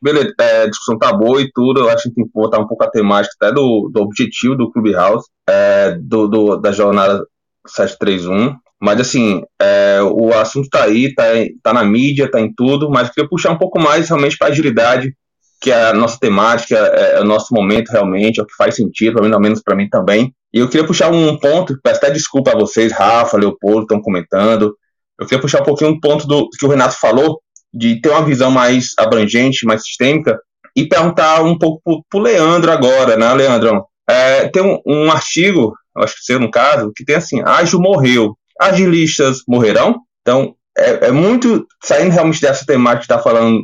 Beleza, é, a discussão tá boa e tudo, eu acho que tem que botar um pouco a temática até do, do objetivo do Clubhouse, é, do, do, da jornada 731, mas assim, é, o assunto tá aí, tá, tá na mídia, tá em tudo, mas eu queria puxar um pouco mais realmente para agilidade, que é a nossa temática, é, é, o nosso momento realmente, é o que faz sentido, pelo menos para mim também. E eu queria puxar um ponto, peço até desculpa a vocês, Rafa, Leopoldo, estão comentando. Eu queria puxar um pouquinho um ponto do que o Renato falou, de ter uma visão mais abrangente, mais sistêmica, e perguntar um pouco pro, pro Leandro agora, né, Leandrão? É, tem um, um artigo, acho que você no caso, que tem assim, ágil morreu, agilistas morrerão? Então, é, é muito saindo realmente dessa temática que está falando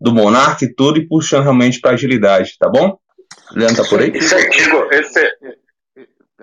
do Monark e tudo, e puxando realmente para agilidade, tá bom? Leandro tá por aí? Esse artigo, esse,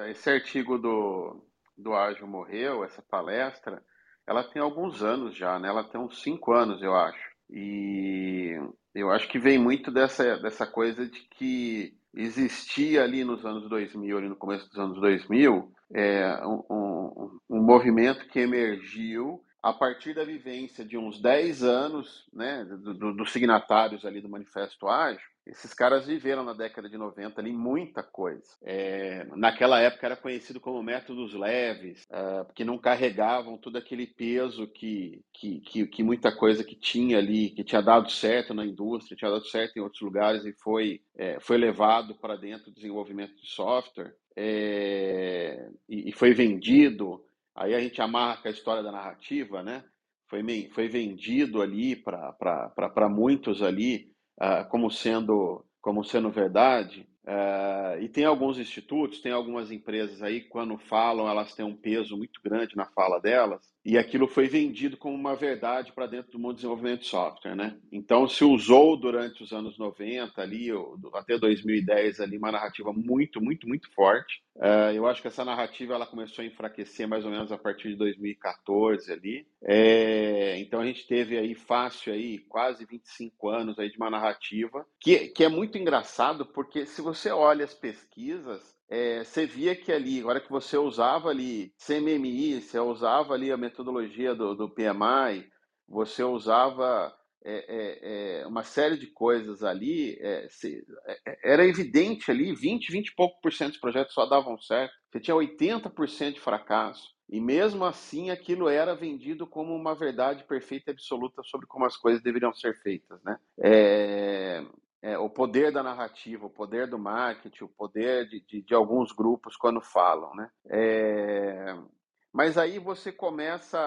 esse artigo do, do Ágil Morreu, essa palestra, ela tem alguns anos já, né? Ela tem uns cinco anos, eu acho. E eu acho que vem muito dessa, dessa coisa de que existia ali nos anos 2000, ali no começo dos anos 2000, é, um, um, um movimento que emergiu a partir da vivência de uns 10 anos, né, dos do, do signatários ali do Manifesto Ágil, esses caras viveram na década de 90 ali muita coisa. É, naquela época era conhecido como métodos leves, uh, porque não carregavam todo aquele peso que, que, que, que, muita coisa que tinha ali, que tinha dado certo na indústria, tinha dado certo em outros lugares e foi, é, foi levado para dentro do desenvolvimento de software é, e, e foi vendido. Aí a gente amarra a história da narrativa, né? Foi, foi vendido ali para muitos ali uh, como sendo como sendo verdade. Uh, e tem alguns institutos, tem algumas empresas aí, quando falam, elas têm um peso muito grande na fala delas, e aquilo foi vendido como uma verdade para dentro do mundo do desenvolvimento de software, né? Então se usou durante os anos 90 ali, até 2010 ali, uma narrativa muito, muito, muito forte. Uh, eu acho que essa narrativa ela começou a enfraquecer mais ou menos a partir de 2014 ali. É, então a gente teve aí fácil aí quase 25 anos aí de uma narrativa que, que é muito engraçado porque se você olha as pesquisas é, você via que ali, agora que você usava ali CMMI, você usava ali a metodologia do, do PMI, você usava é, é, uma série de coisas ali, se, era evidente ali, 20, 20 e pouco por cento dos projetos só davam certo. Você tinha 80% de fracasso. E mesmo assim, aquilo era vendido como uma verdade perfeita e absoluta sobre como as coisas deveriam ser feitas, né? É, é, o poder da narrativa, o poder do marketing, o poder de, de, de alguns grupos quando falam, né? É, mas aí você começa,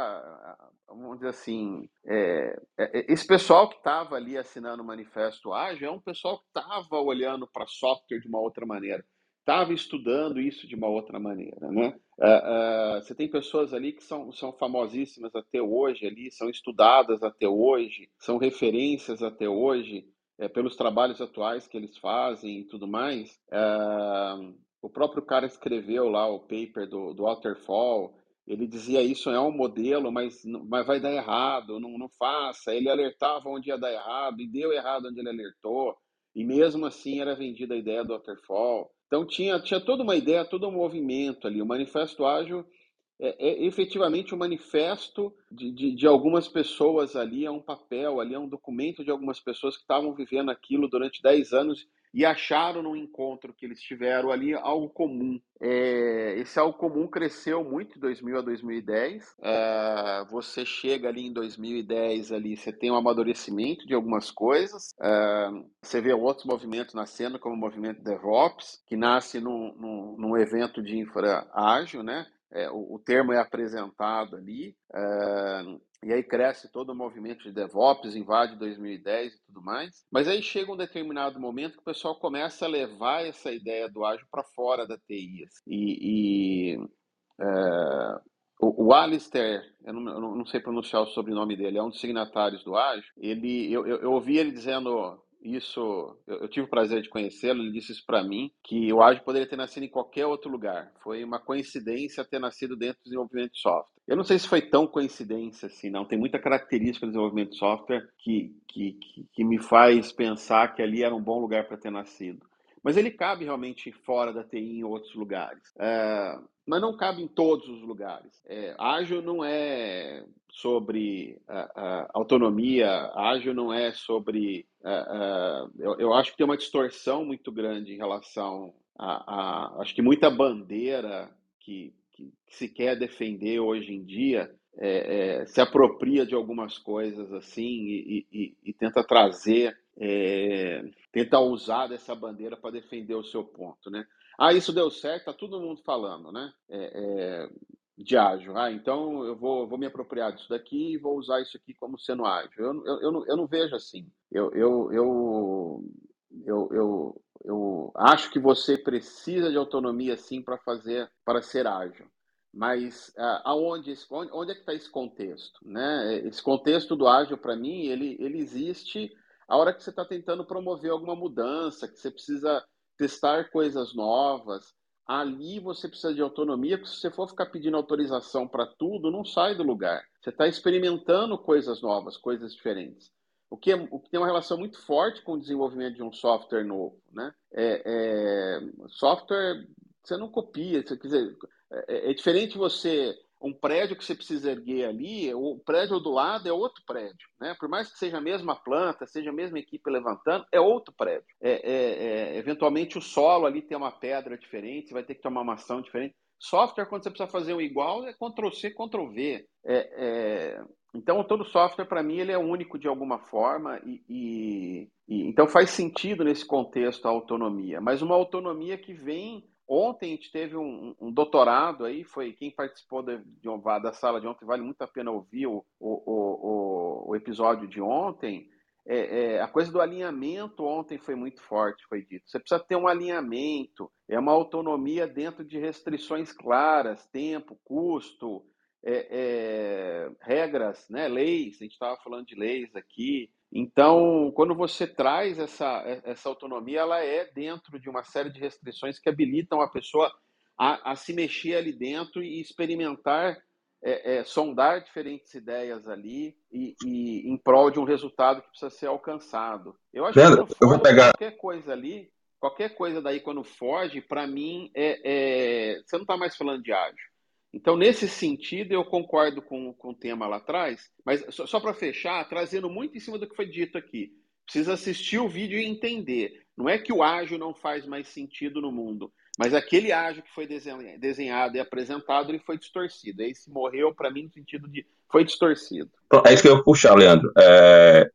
vamos dizer assim, é, é esse pessoal que estava ali assinando o manifesto ágil é um pessoal que estava olhando para software de uma outra maneira, estava estudando isso de uma outra maneira, né? Uh, uh, você tem pessoas ali que são, são famosíssimas até hoje ali, são estudadas até hoje, são referências até hoje é, pelos trabalhos atuais que eles fazem e tudo mais. Uh, o próprio cara escreveu lá o paper do, do Waterfall, ele dizia isso é um modelo, mas, mas vai dar errado, não, não faça. Ele alertava onde ia dar errado e deu errado onde ele alertou. E mesmo assim era vendida a ideia do waterfall. Então tinha, tinha toda uma ideia, todo um movimento ali. O Manifesto Ágil é, é efetivamente um manifesto de, de, de, algumas pessoas ali, é um papel, ali é um documento de algumas pessoas que estavam vivendo aquilo durante 10 anos e acharam no encontro que eles tiveram ali algo comum. É, esse algo comum cresceu muito de 2000 a 2010. É, você chega ali em 2010, ali, você tem um amadurecimento de algumas coisas. É, você vê outros movimentos nascendo, como o movimento DevOps, que nasce num, num, num evento de infra ágil, né? É, o, o, termo é apresentado ali. É, e aí cresce todo o movimento de DevOps, invade 2010 e tudo mais. Mas aí chega um determinado momento que o pessoal começa a levar essa ideia do ágil para fora da TI. Assim. E, e é, o, o Alistair, eu não, eu não, sei pronunciar o sobrenome dele, é um dos signatários do ágil. Ele, eu, eu, eu ouvi ele dizendo isso, eu, tive o prazer de conhecê-lo, ele disse isso para mim, que o ágil poderia ter nascido em qualquer outro lugar. Foi uma coincidência ter nascido dentro do desenvolvimento de software. Eu não sei se foi tão coincidência assim, não. Tem muita característica do desenvolvimento de software que, que, que, que me faz pensar que ali era um bom lugar para ter nascido. Mas ele cabe realmente fora da TI em outros lugares. É, mas não cabe em todos os lugares. É, ágil não é sobre uh, uh, autonomia, ágil não é sobre. Uh, eu, eu, acho que tem uma distorção muito grande em relação a, a acho que muita bandeira que, que, que, se quer defender hoje em dia é, é, se apropria de algumas coisas assim e, e, e tenta trazer, é, tenta usar dessa bandeira para defender o seu ponto, né? Ah, isso deu certo, tá todo mundo falando, né? De ágil. Ah, então eu vou, vou me apropriar disso daqui e vou usar isso aqui como sendo ágil. Eu, eu, eu, não, eu não vejo assim. Eu, eu, eu, eu, eu, eu acho que você precisa de autonomia sim para fazer, para ser ágil. Mas ah, aonde, onde, onde é que está esse contexto? Né? Esse contexto do ágil, para mim, ele, ele existe a hora que você está tentando promover alguma mudança, que você precisa testar coisas novas, ali você precisa de autonomia, porque se você for ficar pedindo autorização para tudo, não sai do lugar. Você está experimentando coisas novas, coisas diferentes. O que, é, o que tem uma relação muito forte com o desenvolvimento de um software novo. Né? É, é, software, você não copia. Você, quer dizer, é, é diferente você um prédio que você precisa erguer ali, o prédio do lado é outro prédio, né? Por mais que seja a mesma planta, seja a mesma equipe levantando, é outro prédio. É, é, é, eventualmente o solo ali tem uma pedra diferente, você vai ter que tomar uma ação diferente. Software, quando você precisa fazer um igual, é Ctrl-C, Ctrl-V. É, é, então, todo software, para mim, ele é único de alguma forma e, e, e então faz sentido nesse contexto a autonomia, mas uma autonomia que vem Ontem a gente teve um, um, doutorado aí, foi quem participou de, de da sala de ontem, vale muito a pena ouvir o, o, o, o episódio de ontem. É, é, a coisa do alinhamento ontem foi muito forte, foi dito. Você precisa ter um alinhamento, é uma autonomia dentro de restrições claras, tempo, custo, é, é regras, né, leis. A gente estava falando de leis aqui. Então, quando você traz essa, essa autonomia, ela é dentro de uma série de restrições que habilitam a pessoa a, a se mexer ali dentro e experimentar, é, é, sondar diferentes ideias ali e, e, em prol de um resultado que precisa ser alcançado. Eu acho Leandro, que eu vou pegar qualquer coisa ali, qualquer coisa daí quando foge, para mim é, é, você não está mais falando de ágil. Então, nesse sentido, eu concordo com, com o tema lá atrás, mas só, só para fechar, trazendo muito em cima do que foi dito aqui. Precisa assistir o vídeo e entender. Não é que o ágil não faz mais sentido no mundo, mas aquele ágil que foi desenhado e apresentado, ele foi distorcido. Esse morreu, para mim, no sentido de foi distorcido. É isso que eu vou puxar, Leandro. É...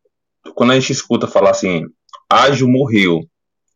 Quando a gente escuta falar assim, ágil morreu,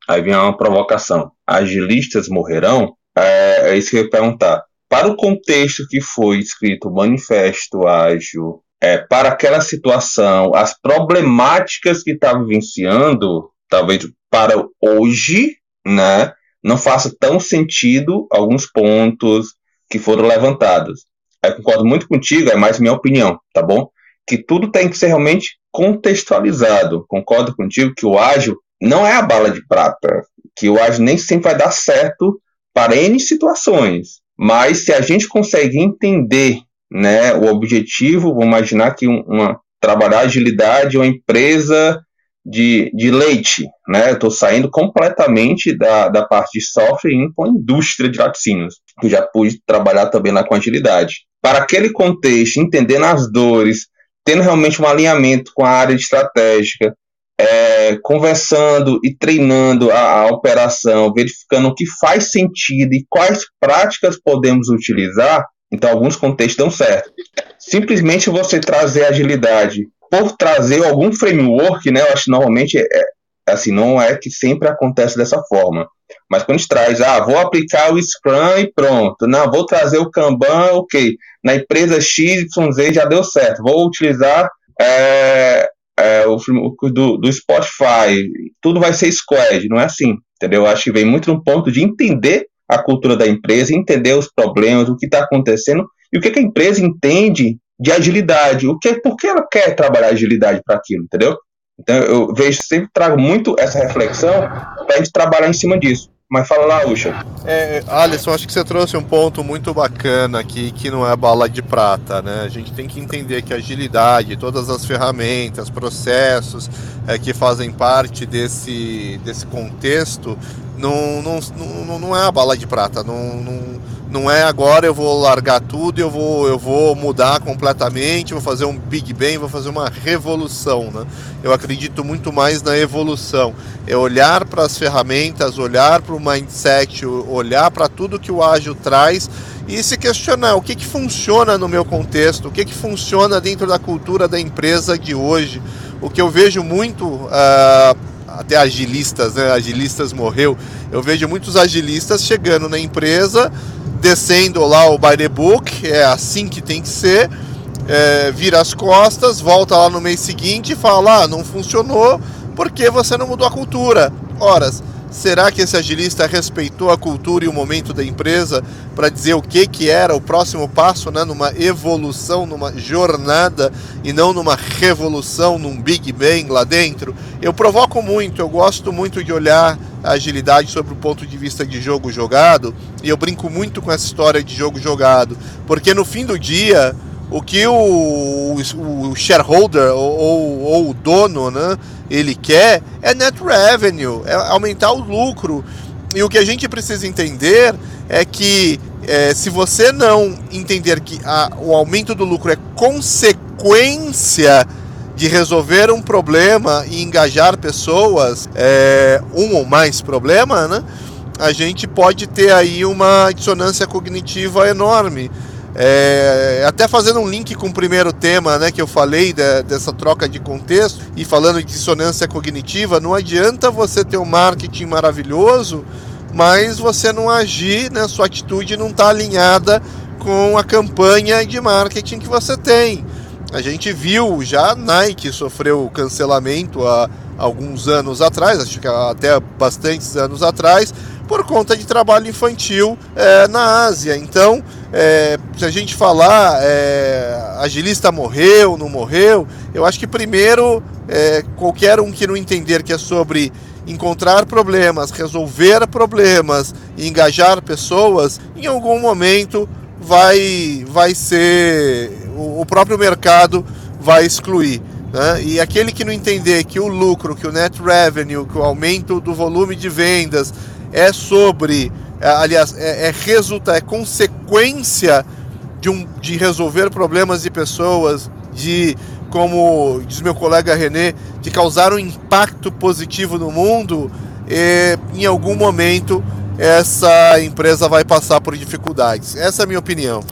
aí vem uma provocação. Agilistas morrerão? É, é isso que eu ia perguntar. Para o contexto que foi escrito o manifesto ágil, é, para aquela situação, as problemáticas que está vivenciando, talvez para hoje, né, não faça tão sentido alguns pontos que foram levantados. Eu concordo muito contigo, é mais minha opinião, tá bom? Que tudo tem que ser realmente contextualizado. Concordo contigo que o ágil não é a bala de prata, que o ágil nem sempre vai dar certo para N situações. Mas se a gente consegue entender né, o objetivo, vamos imaginar que uma, trabalhar agilidade é uma empresa de, de leite, né? Eu estou saindo completamente da, da parte de software e indo para a indústria de laticínios, que eu já pude trabalhar também lá com agilidade. Para aquele contexto, entendendo as dores, tendo realmente um alinhamento com a área estratégica, é, conversando e treinando a, a, operação, verificando o que faz sentido e quais práticas podemos utilizar, então alguns contextos dão certo. Simplesmente você trazer agilidade por trazer algum framework, né? Eu acho que normalmente é, é, assim, não é que sempre acontece dessa forma. Mas quando a gente traz, ah, vou aplicar o Scrum e pronto. Não, vou trazer o Kanban, ok. Na empresa XYZ já deu certo. Vou utilizar é, é, o do, do Spotify. Tudo vai ser squad, não é assim. Entendeu? Eu acho que vem muito no ponto de entender a cultura da empresa, entender os problemas, o que está acontecendo e o que, que a empresa entende de agilidade. O que, por que ela quer trabalhar agilidade para aquilo, entendeu? Então eu vejo, sempre trago muito essa reflexão para a gente trabalhar em cima disso. Mas fala lá, Ucha. É, Alisson, acho que você trouxe um ponto muito bacana aqui, que não é bala de prata, né? A gente tem que entender que agilidade, todas as ferramentas, processos é, que fazem parte desse, desse contexto, não, não, não, não é a bala de prata, não, não não é agora eu vou largar tudo, eu vou, eu vou mudar completamente, vou fazer um Big Bang, vou fazer uma revolução. Né? Eu acredito muito mais na evolução. É olhar para as ferramentas, olhar para o mindset, olhar para tudo que o ágil traz e se questionar o que, que funciona no meu contexto, o que, que funciona dentro da cultura da empresa de hoje. O que eu vejo muito. Uh, até agilistas, né? Agilistas morreu. Eu vejo muitos agilistas chegando na empresa, descendo lá o by the book, é assim que tem que ser, é, vira as costas, volta lá no mês seguinte e fala: ah, não funcionou porque você não mudou a cultura. Horas. Será que esse agilista respeitou a cultura e o momento da empresa para dizer o que, que era o próximo passo, né, numa evolução, numa jornada e não numa revolução, num Big Bang lá dentro? Eu provoco muito, eu gosto muito de olhar a agilidade sobre o ponto de vista de jogo jogado e eu brinco muito com essa história de jogo jogado, porque no fim do dia o que o, o, shareholder ou, ou, ou, o dono né, ele quer é net revenue, é aumentar o lucro. E o que a gente precisa entender é que é, se você não entender que a, o aumento do lucro é consequência de resolver um problema e engajar pessoas, é, um ou mais problema, né, a gente pode ter aí uma dissonância cognitiva enorme. É, até fazendo um link com o primeiro tema né, que eu falei de, dessa troca de contexto e falando de dissonância cognitiva, não adianta você ter um marketing maravilhoso, mas você não agir, né, sua atitude não está alinhada com a campanha de marketing que você tem. A gente viu já a Nike sofreu cancelamento há alguns anos atrás, acho que até bastantes anos atrás, por conta de trabalho infantil é, na Ásia. Então, é, se a gente falar é, agilista morreu, não morreu, eu acho que primeiro é, qualquer um que não entender que é sobre encontrar problemas, resolver problemas e engajar pessoas, em algum momento vai, vai ser o próprio mercado vai excluir. Né? E aquele que não entender que o lucro, que o net revenue, que o aumento do volume de vendas é sobre, é, aliás, é, é resulta, é consequência de, um, de resolver problemas de pessoas, de, como diz meu colega René, de causar um impacto positivo no mundo, e em algum momento essa empresa vai passar por dificuldades. Essa é a minha opinião.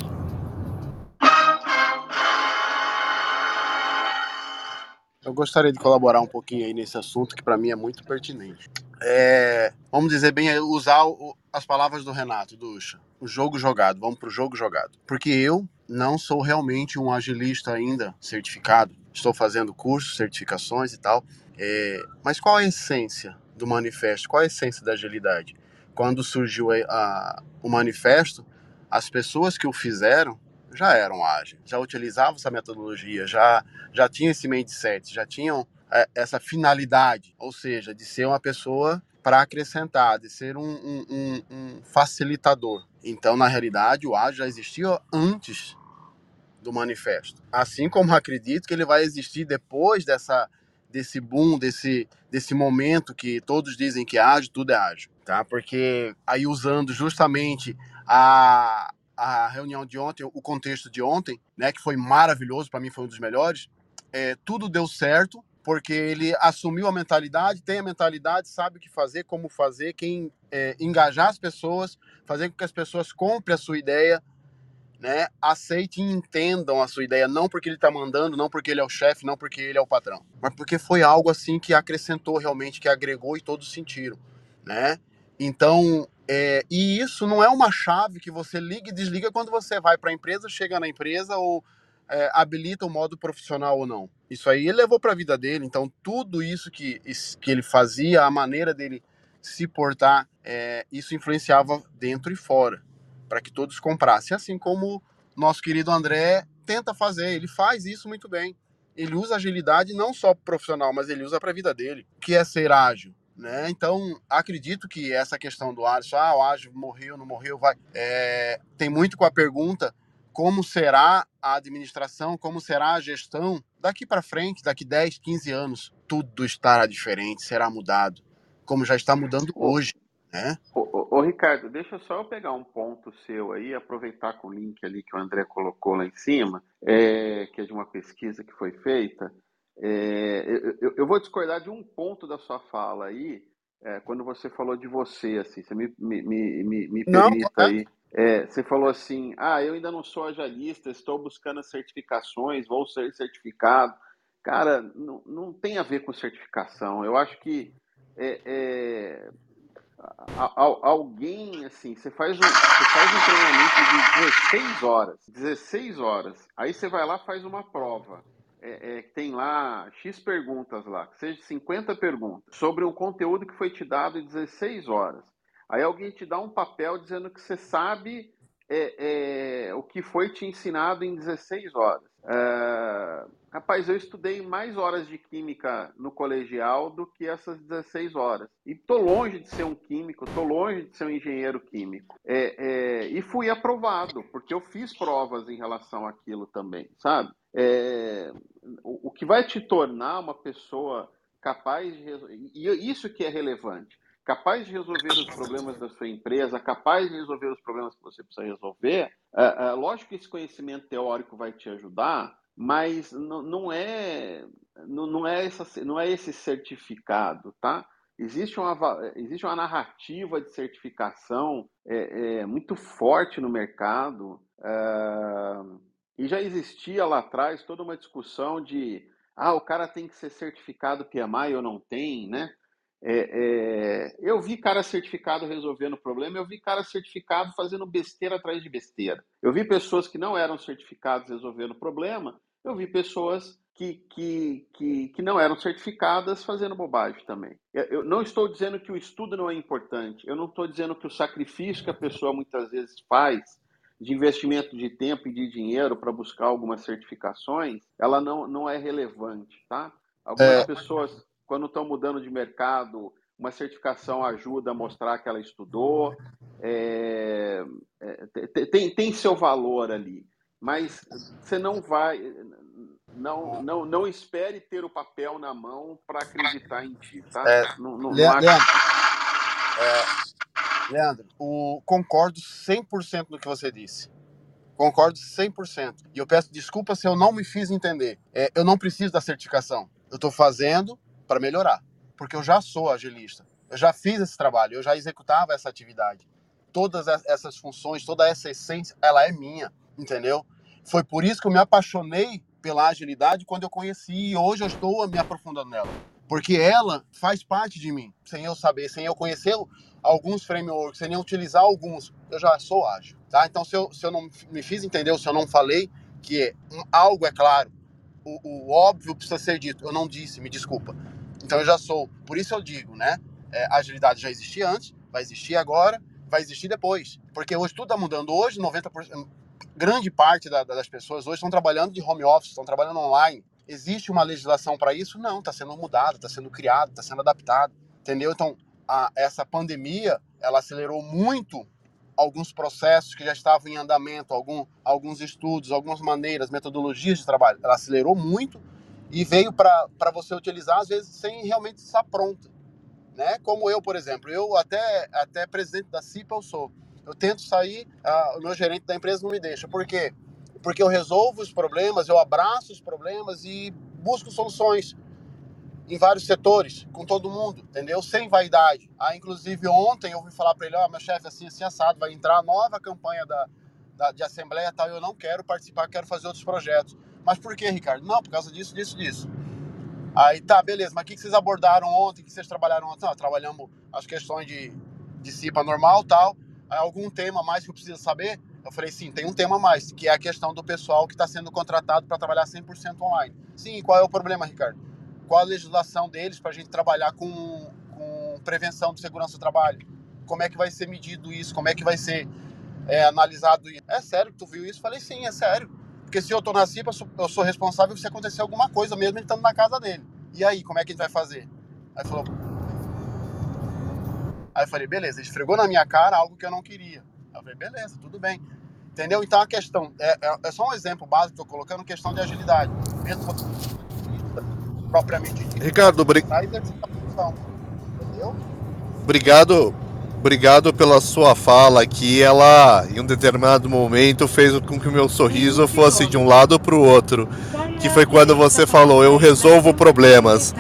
Eu gostaria de colaborar um pouquinho aí nesse assunto que para mim é muito pertinente. É, vamos dizer bem, usar o, as palavras do Renato, do Ucha. O jogo jogado, vamos para o jogo jogado. Porque eu não sou realmente um agilista ainda certificado. Estou fazendo cursos, certificações e tal. É, mas qual a essência do manifesto? Qual a essência da agilidade? Quando surgiu a, a, o manifesto, as pessoas que o fizeram já eram ágeis, já utilizavam essa metodologia, já, já tinham esse mindset, já tinham é, essa finalidade, ou seja, de ser uma pessoa para acrescentar, de ser um, um, um, facilitador. Então, na realidade, o ágil já existia antes do manifesto. Assim como acredito que ele vai existir depois dessa desse boom, desse, desse momento que todos dizem que ágil, tudo é ágil, tá? Porque aí usando justamente a, a reunião de ontem, o contexto de ontem, né, que foi maravilhoso, para mim foi um dos melhores. É, tudo deu certo porque ele assumiu a mentalidade, tem a mentalidade, sabe o que fazer, como fazer, quem é, engajar as pessoas, fazer com que as pessoas comprem a sua ideia, né, aceitem e entendam a sua ideia, não porque ele está mandando, não porque ele é o chefe, não porque ele é o patrão, mas porque foi algo assim que acrescentou realmente, que agregou e todos sentiram, né? Então, é, e isso não é uma chave que você liga e desliga quando você vai para a empresa, chega na empresa ou é, habilita o modo profissional ou não. Isso aí ele levou para a vida dele. Então, tudo isso que, que ele fazia, a maneira dele se portar, é, isso influenciava dentro e fora, para que todos comprassem. Assim como nosso querido André tenta fazer, ele faz isso muito bem. Ele usa agilidade não só profissional, mas ele usa para a vida dele, que é ser ágil. Né? Então, acredito que essa questão do Alisson, ah, o Alisson morreu, não morreu, vai. É, tem muito com a pergunta como será a administração, como será a gestão daqui para frente, daqui 10, 15 anos. Tudo estará diferente, será mudado, como já está mudando hoje. Né? Ô, ô, ô, Ricardo, deixa só eu pegar um ponto seu aí, aproveitar com o link ali que o André colocou lá em cima, é, que é de uma pesquisa que foi feita. É, eu, eu, vou discordar de um ponto da sua fala aí, é, quando você falou de você, assim, você me, me, me, me permita não, aí. É, você falou assim, ah, eu ainda não sou ajalista, estou buscando certificações, vou ser certificado. Cara, não, não tem a ver com certificação. Eu acho que é, é, alguém, assim, você faz, um, você faz um treinamento de 16 horas, 16 horas, aí você vai lá faz uma prova é, é, tem lá X perguntas lá, que seja 50 perguntas, sobre um conteúdo que foi te dado em 16 horas. Aí alguém te dá um papel dizendo que você sabe é, é o que foi te ensinado em 16 horas. É, rapaz, eu estudei mais horas de química no colegial do que essas 16 horas. E tô longe de ser um químico, tô longe de ser um engenheiro químico. É, é, e fui aprovado, porque eu fiz provas em relação àquilo também, sabe? É, o, o, que vai te tornar uma pessoa capaz de e isso que é relevante, capaz de resolver os problemas da sua empresa, capaz de resolver os problemas que você precisa resolver, é, é, lógico que esse conhecimento teórico vai te ajudar, mas não, é não, não, é essa, não é esse certificado, tá? Existe uma, existe uma narrativa de certificação é, é muito forte no mercado. É, e já existia lá atrás toda uma discussão de ah, o cara tem que ser certificado PMI ou não tem, né? É, é, eu vi cara certificado resolvendo o problema, eu vi cara certificado fazendo besteira atrás de besteira. Eu vi pessoas que não eram certificados resolvendo o problema, eu vi pessoas que, que, que, que não eram certificadas fazendo bobagem também. Eu não estou dizendo que o estudo não é importante, eu não estou dizendo que o sacrifício que a pessoa muitas vezes faz de investimento de tempo e de dinheiro para buscar algumas certificações, ela não, não é relevante, tá? Algumas é... pessoas, quando estão mudando de mercado, uma certificação ajuda a mostrar que ela estudou, é, é, tem, tem seu valor ali, mas você não vai, não, não, não espere ter o papel na mão para acreditar em ti, tá? É, não, não, não acho... é, Leandro, o, concordo 100% no que você disse. Concordo 100%. E eu peço desculpa se eu não me fiz entender. É, eu não preciso da certificação. Eu estou fazendo para melhorar. Porque eu já sou agilista. Eu já fiz esse trabalho, eu já executava essa atividade. Todas essas funções, toda essa essência, ela é minha, entendeu? Foi por isso que eu me apaixonei pela agilidade quando eu conheci e hoje eu estou me aprofundando nela. Porque ela faz parte de mim, sem eu saber, sem eu conhecer alguns frameworks, sem nem utilizar alguns, eu já sou ágil, tá? Então, se eu, se eu não me fiz entender, se eu não falei que um, algo é claro, o, o, óbvio precisa ser dito, eu não disse, me desculpa. Então, eu já sou. Por isso eu digo, né? É, agilidade já existia antes, vai existir agora, vai existir depois. Porque hoje tudo está mudando. Hoje, 90%, grande parte da, das pessoas hoje estão trabalhando de home office, estão trabalhando online. Existe uma legislação para isso? Não, está sendo mudada, está sendo criada, está sendo adaptada, entendeu? Então, a, essa pandemia, ela acelerou muito alguns processos que já estavam em andamento, algum, alguns estudos, algumas maneiras, metodologias de trabalho. Ela acelerou muito e veio para você utilizar, às vezes, sem realmente estar pronta. Né? Como eu, por exemplo, eu até, até presidente da CIPA eu sou. Eu tento sair, o meu gerente da empresa não me deixa. Por quê? Porque eu resolvo os problemas, eu abraço os problemas e busco soluções em vários setores, com todo mundo, entendeu? Sem vaidade. Aí, inclusive, ontem eu ouvi falar para ele, ó, oh, meu chefe, assim, assim, assado, vai entrar a nova campanha da, da, de assembleia tal, eu não quero participar, quero fazer outros projetos. Mas por que, Ricardo? Não, por causa disso, disso, disso. Aí, tá, beleza, mas o que vocês abordaram ontem, o que vocês trabalharam ontem? Não, trabalhamos as questões de, de CIPA normal tal, algum tema mais que eu preciso saber? Eu falei, sim, tem um tema mais, que é a questão do pessoal que está sendo contratado para trabalhar 100% online. Sim, qual é o problema, Ricardo? Qual a legislação deles para a gente trabalhar com, com prevenção de segurança do trabalho? Como é que vai ser medido isso? Como é que vai ser é, analisado isso? É sério que tu viu isso? Eu falei, sim, é sério. Porque se eu tô na CIPA, eu sou, responsável se acontecer alguma coisa, mesmo ele estando na casa dele. E aí, como é que a gente vai fazer? Aí falou, Aí eu falei, beleza, ele esfregou na minha cara algo que eu não queria. Aí eu falei, beleza, tudo bem. Entendeu? Então a questão, é, é, é só um exemplo básico que eu estou colocando, questão de agilidade. Mesmo propriamente dito. Ricardo, obrigado. Obrigado, obrigado pela sua fala que ela, em um determinado momento, fez com que o meu sorriso fosse de um lado para o outro. Que foi quando você falou, eu resolvo problemas.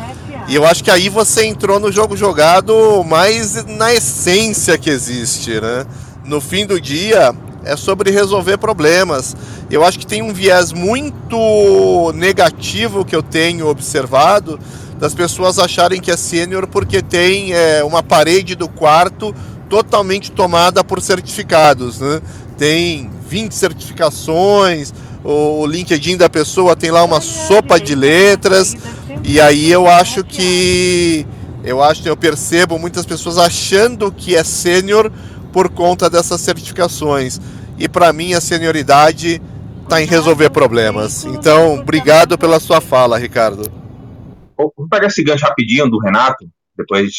E eu acho que aí você entrou no jogo jogado mais na essência que existe, né? No fim do dia é sobre resolver problemas. Eu acho que tem um viés muito negativo que eu tenho observado das pessoas acharem que é sênior porque tem é, uma parede do quarto totalmente tomada por certificados, né? Tem 20 certificações, o LinkedIn da pessoa tem lá uma sopa de letras e aí eu acho que eu acho eu percebo muitas pessoas achando que é sênior por conta dessas certificações. E para mim a senioridade está em resolver problemas. Então, obrigado pela sua fala, Ricardo. Vou pegar esse gancho rapidinho do Renato, depois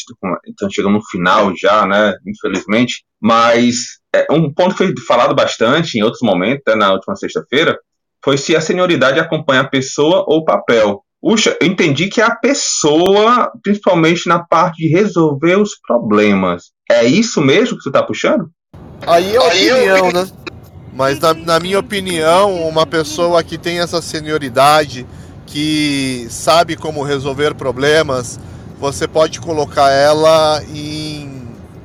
estamos chegando no final já, né? Infelizmente. Mas é, um ponto que foi falado bastante em outros momentos, né, na última sexta-feira, foi se a senioridade acompanha a pessoa ou o papel. Puxa, eu entendi que é a pessoa, principalmente na parte de resolver os problemas. É isso mesmo que você está puxando? Aí é opinião, eu... né? Mas na, na, minha opinião, uma pessoa que tem essa senioridade, que sabe como resolver problemas, você pode colocar ela em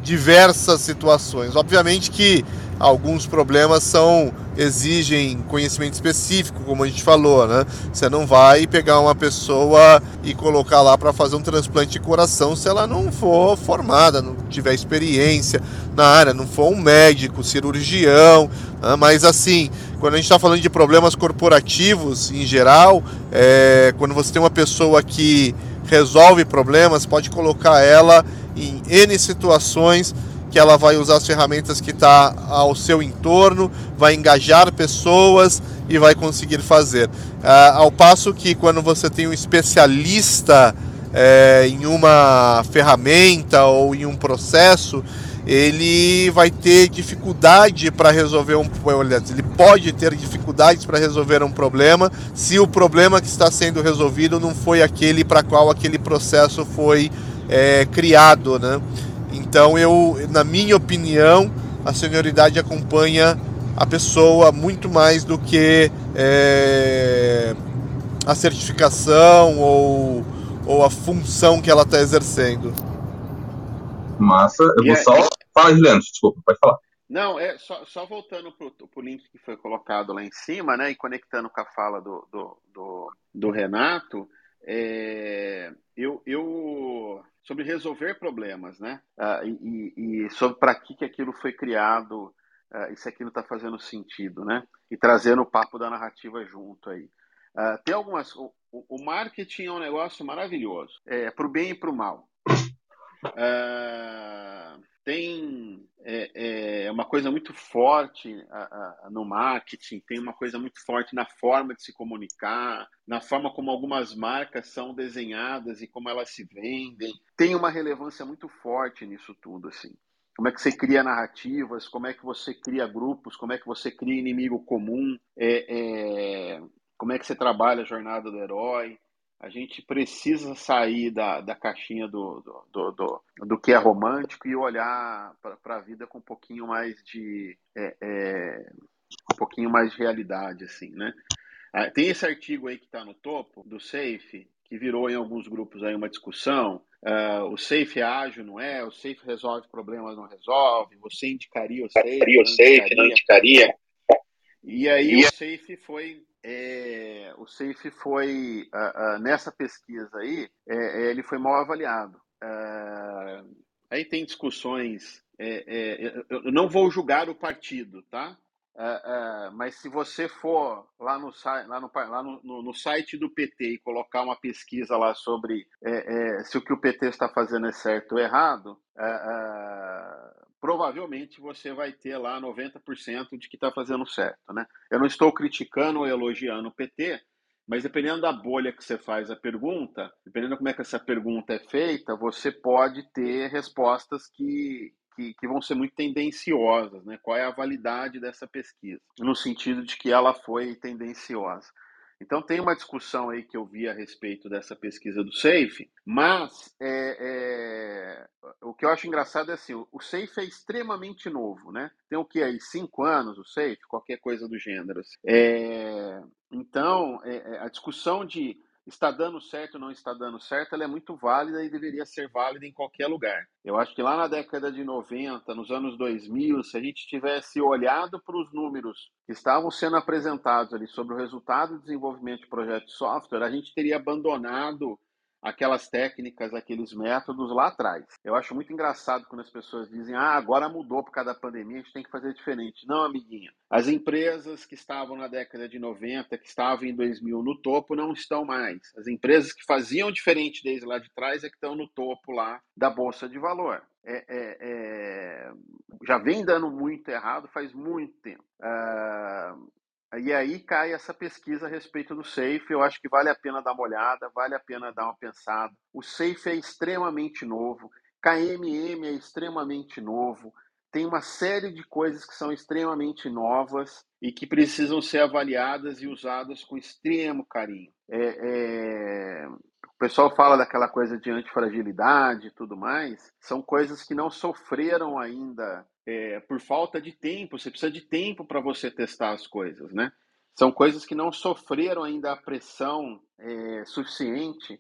diversas situações. Obviamente que alguns problemas são exigem conhecimento específico, como a gente falou, né? Você não vai pegar uma pessoa e colocar lá para fazer um transplante de coração se ela não for formada, não tiver experiência na área, não for um médico, cirurgião, né? mas assim, quando a gente está falando de problemas corporativos em geral, é, quando você tem uma pessoa que resolve problemas, pode colocar ela em N situações que ela vai usar as ferramentas que está ao seu entorno, vai engajar pessoas e vai conseguir fazer. Ah, ao passo que quando você tem um especialista é, em uma ferramenta ou em um processo, ele vai ter dificuldade para resolver um ele pode ter dificuldades para resolver um problema se o problema que está sendo resolvido não foi aquele para qual aquele processo foi é, criado, né? Então eu, na minha opinião, a senioridade acompanha a pessoa muito mais do que é, a certificação ou, ou a função que ela está exercendo. Massa. Eu vou é... só. Fala, Juliano, desculpa, pode falar. Não, é só, só voltando para o link que foi colocado lá em cima, né, e conectando com a fala do, do, do, do Renato, é, eu, eu sobre resolver problemas, né, uh, e, e, sobre para que, que aquilo foi criado, uh, e se aquilo está fazendo sentido, né, e trazendo o papo da narrativa junto aí. Uh, tem algumas. O, o, marketing é um negócio maravilhoso, é para o bem e para o mal. Uh, tem é, é, uma coisa muito forte a, a, no marketing, tem uma coisa muito forte na forma de se comunicar, na forma como algumas marcas são desenhadas e como elas se vendem. Tem uma relevância muito forte nisso tudo, assim. Como é que você cria narrativas, como é que você cria grupos, como é que você cria inimigo comum. É, é como é que você trabalha a jornada do herói. A gente precisa sair da, da caixinha do, do, do, do que é romântico e olhar para a vida com um pouquinho mais de é, é, um pouquinho mais de realidade, assim, né? Ah, tem esse artigo aí que está no topo do Safe, que virou em alguns grupos aí uma discussão. Uh, o Safe é ágil, não é? O Safe resolve problemas, não resolve. Você indicaria o Safe? Indicaria o Safe, não indicaria? E aí e... o Safe foi é, o SAFE foi, uh, uh, nessa pesquisa aí, é, é, ele foi mal avaliado. Uh, aí tem discussões, é, eu não vou julgar o partido, tá? mas se você for lá no, lá no, lá no, no, site do PT e colocar uma pesquisa lá sobre se o que o PT está fazendo é certo ou errado, provavelmente você vai ter lá 90% de que está fazendo certo. Né? Eu não estou criticando ou elogiando o PT, mas dependendo da bolha que você faz a pergunta, dependendo de como é que essa pergunta é feita, você pode ter respostas que, que, que, vão ser muito tendenciosas. Né? Qual é a validade dessa pesquisa? No sentido de que ela foi tendenciosa. Então tem uma discussão aí que eu vi a respeito dessa pesquisa do SAFE, mas é, é, o que eu acho engraçado é assim, o SAFE é extremamente novo, né? Tem o que aí, cinco anos o SAFE, qualquer coisa do gênero. Assim. É, então, é, é, a discussão de está dando certo ou não está dando certo, ela é muito válida e deveria ser válida em qualquer lugar. Eu acho que lá na década de 90, nos anos 2000, se a gente tivesse olhado para os números que estavam sendo apresentados ali sobre o resultado do desenvolvimento de projetos de software, a gente teria abandonado aquelas técnicas, aqueles métodos lá atrás. Eu acho muito engraçado quando as pessoas dizem: ah, agora mudou por causa da pandemia, a gente tem que fazer diferente. Não, amiguinha. As empresas que estavam na década de 90, que estavam em 2000 no topo, não estão mais. As empresas que faziam diferente desde lá de trás é que estão no topo lá da Bolsa de Valor. É, é, é... já vem dando muito errado faz muito tempo. Uh, e aí cai essa pesquisa a respeito do SAFE. Eu acho que vale a pena dar uma olhada, vale a pena dar uma pensada. O SAFE é extremamente novo, KMM é extremamente novo, tem uma série de coisas que são extremamente novas e que precisam ser avaliadas e usadas com extremo carinho. É, é... O pessoal fala daquela coisa de antifragilidade e tudo mais, são coisas que não sofreram ainda é, por falta de tempo, você precisa de tempo para você testar as coisas, né? São coisas que não sofreram ainda a pressão é, suficiente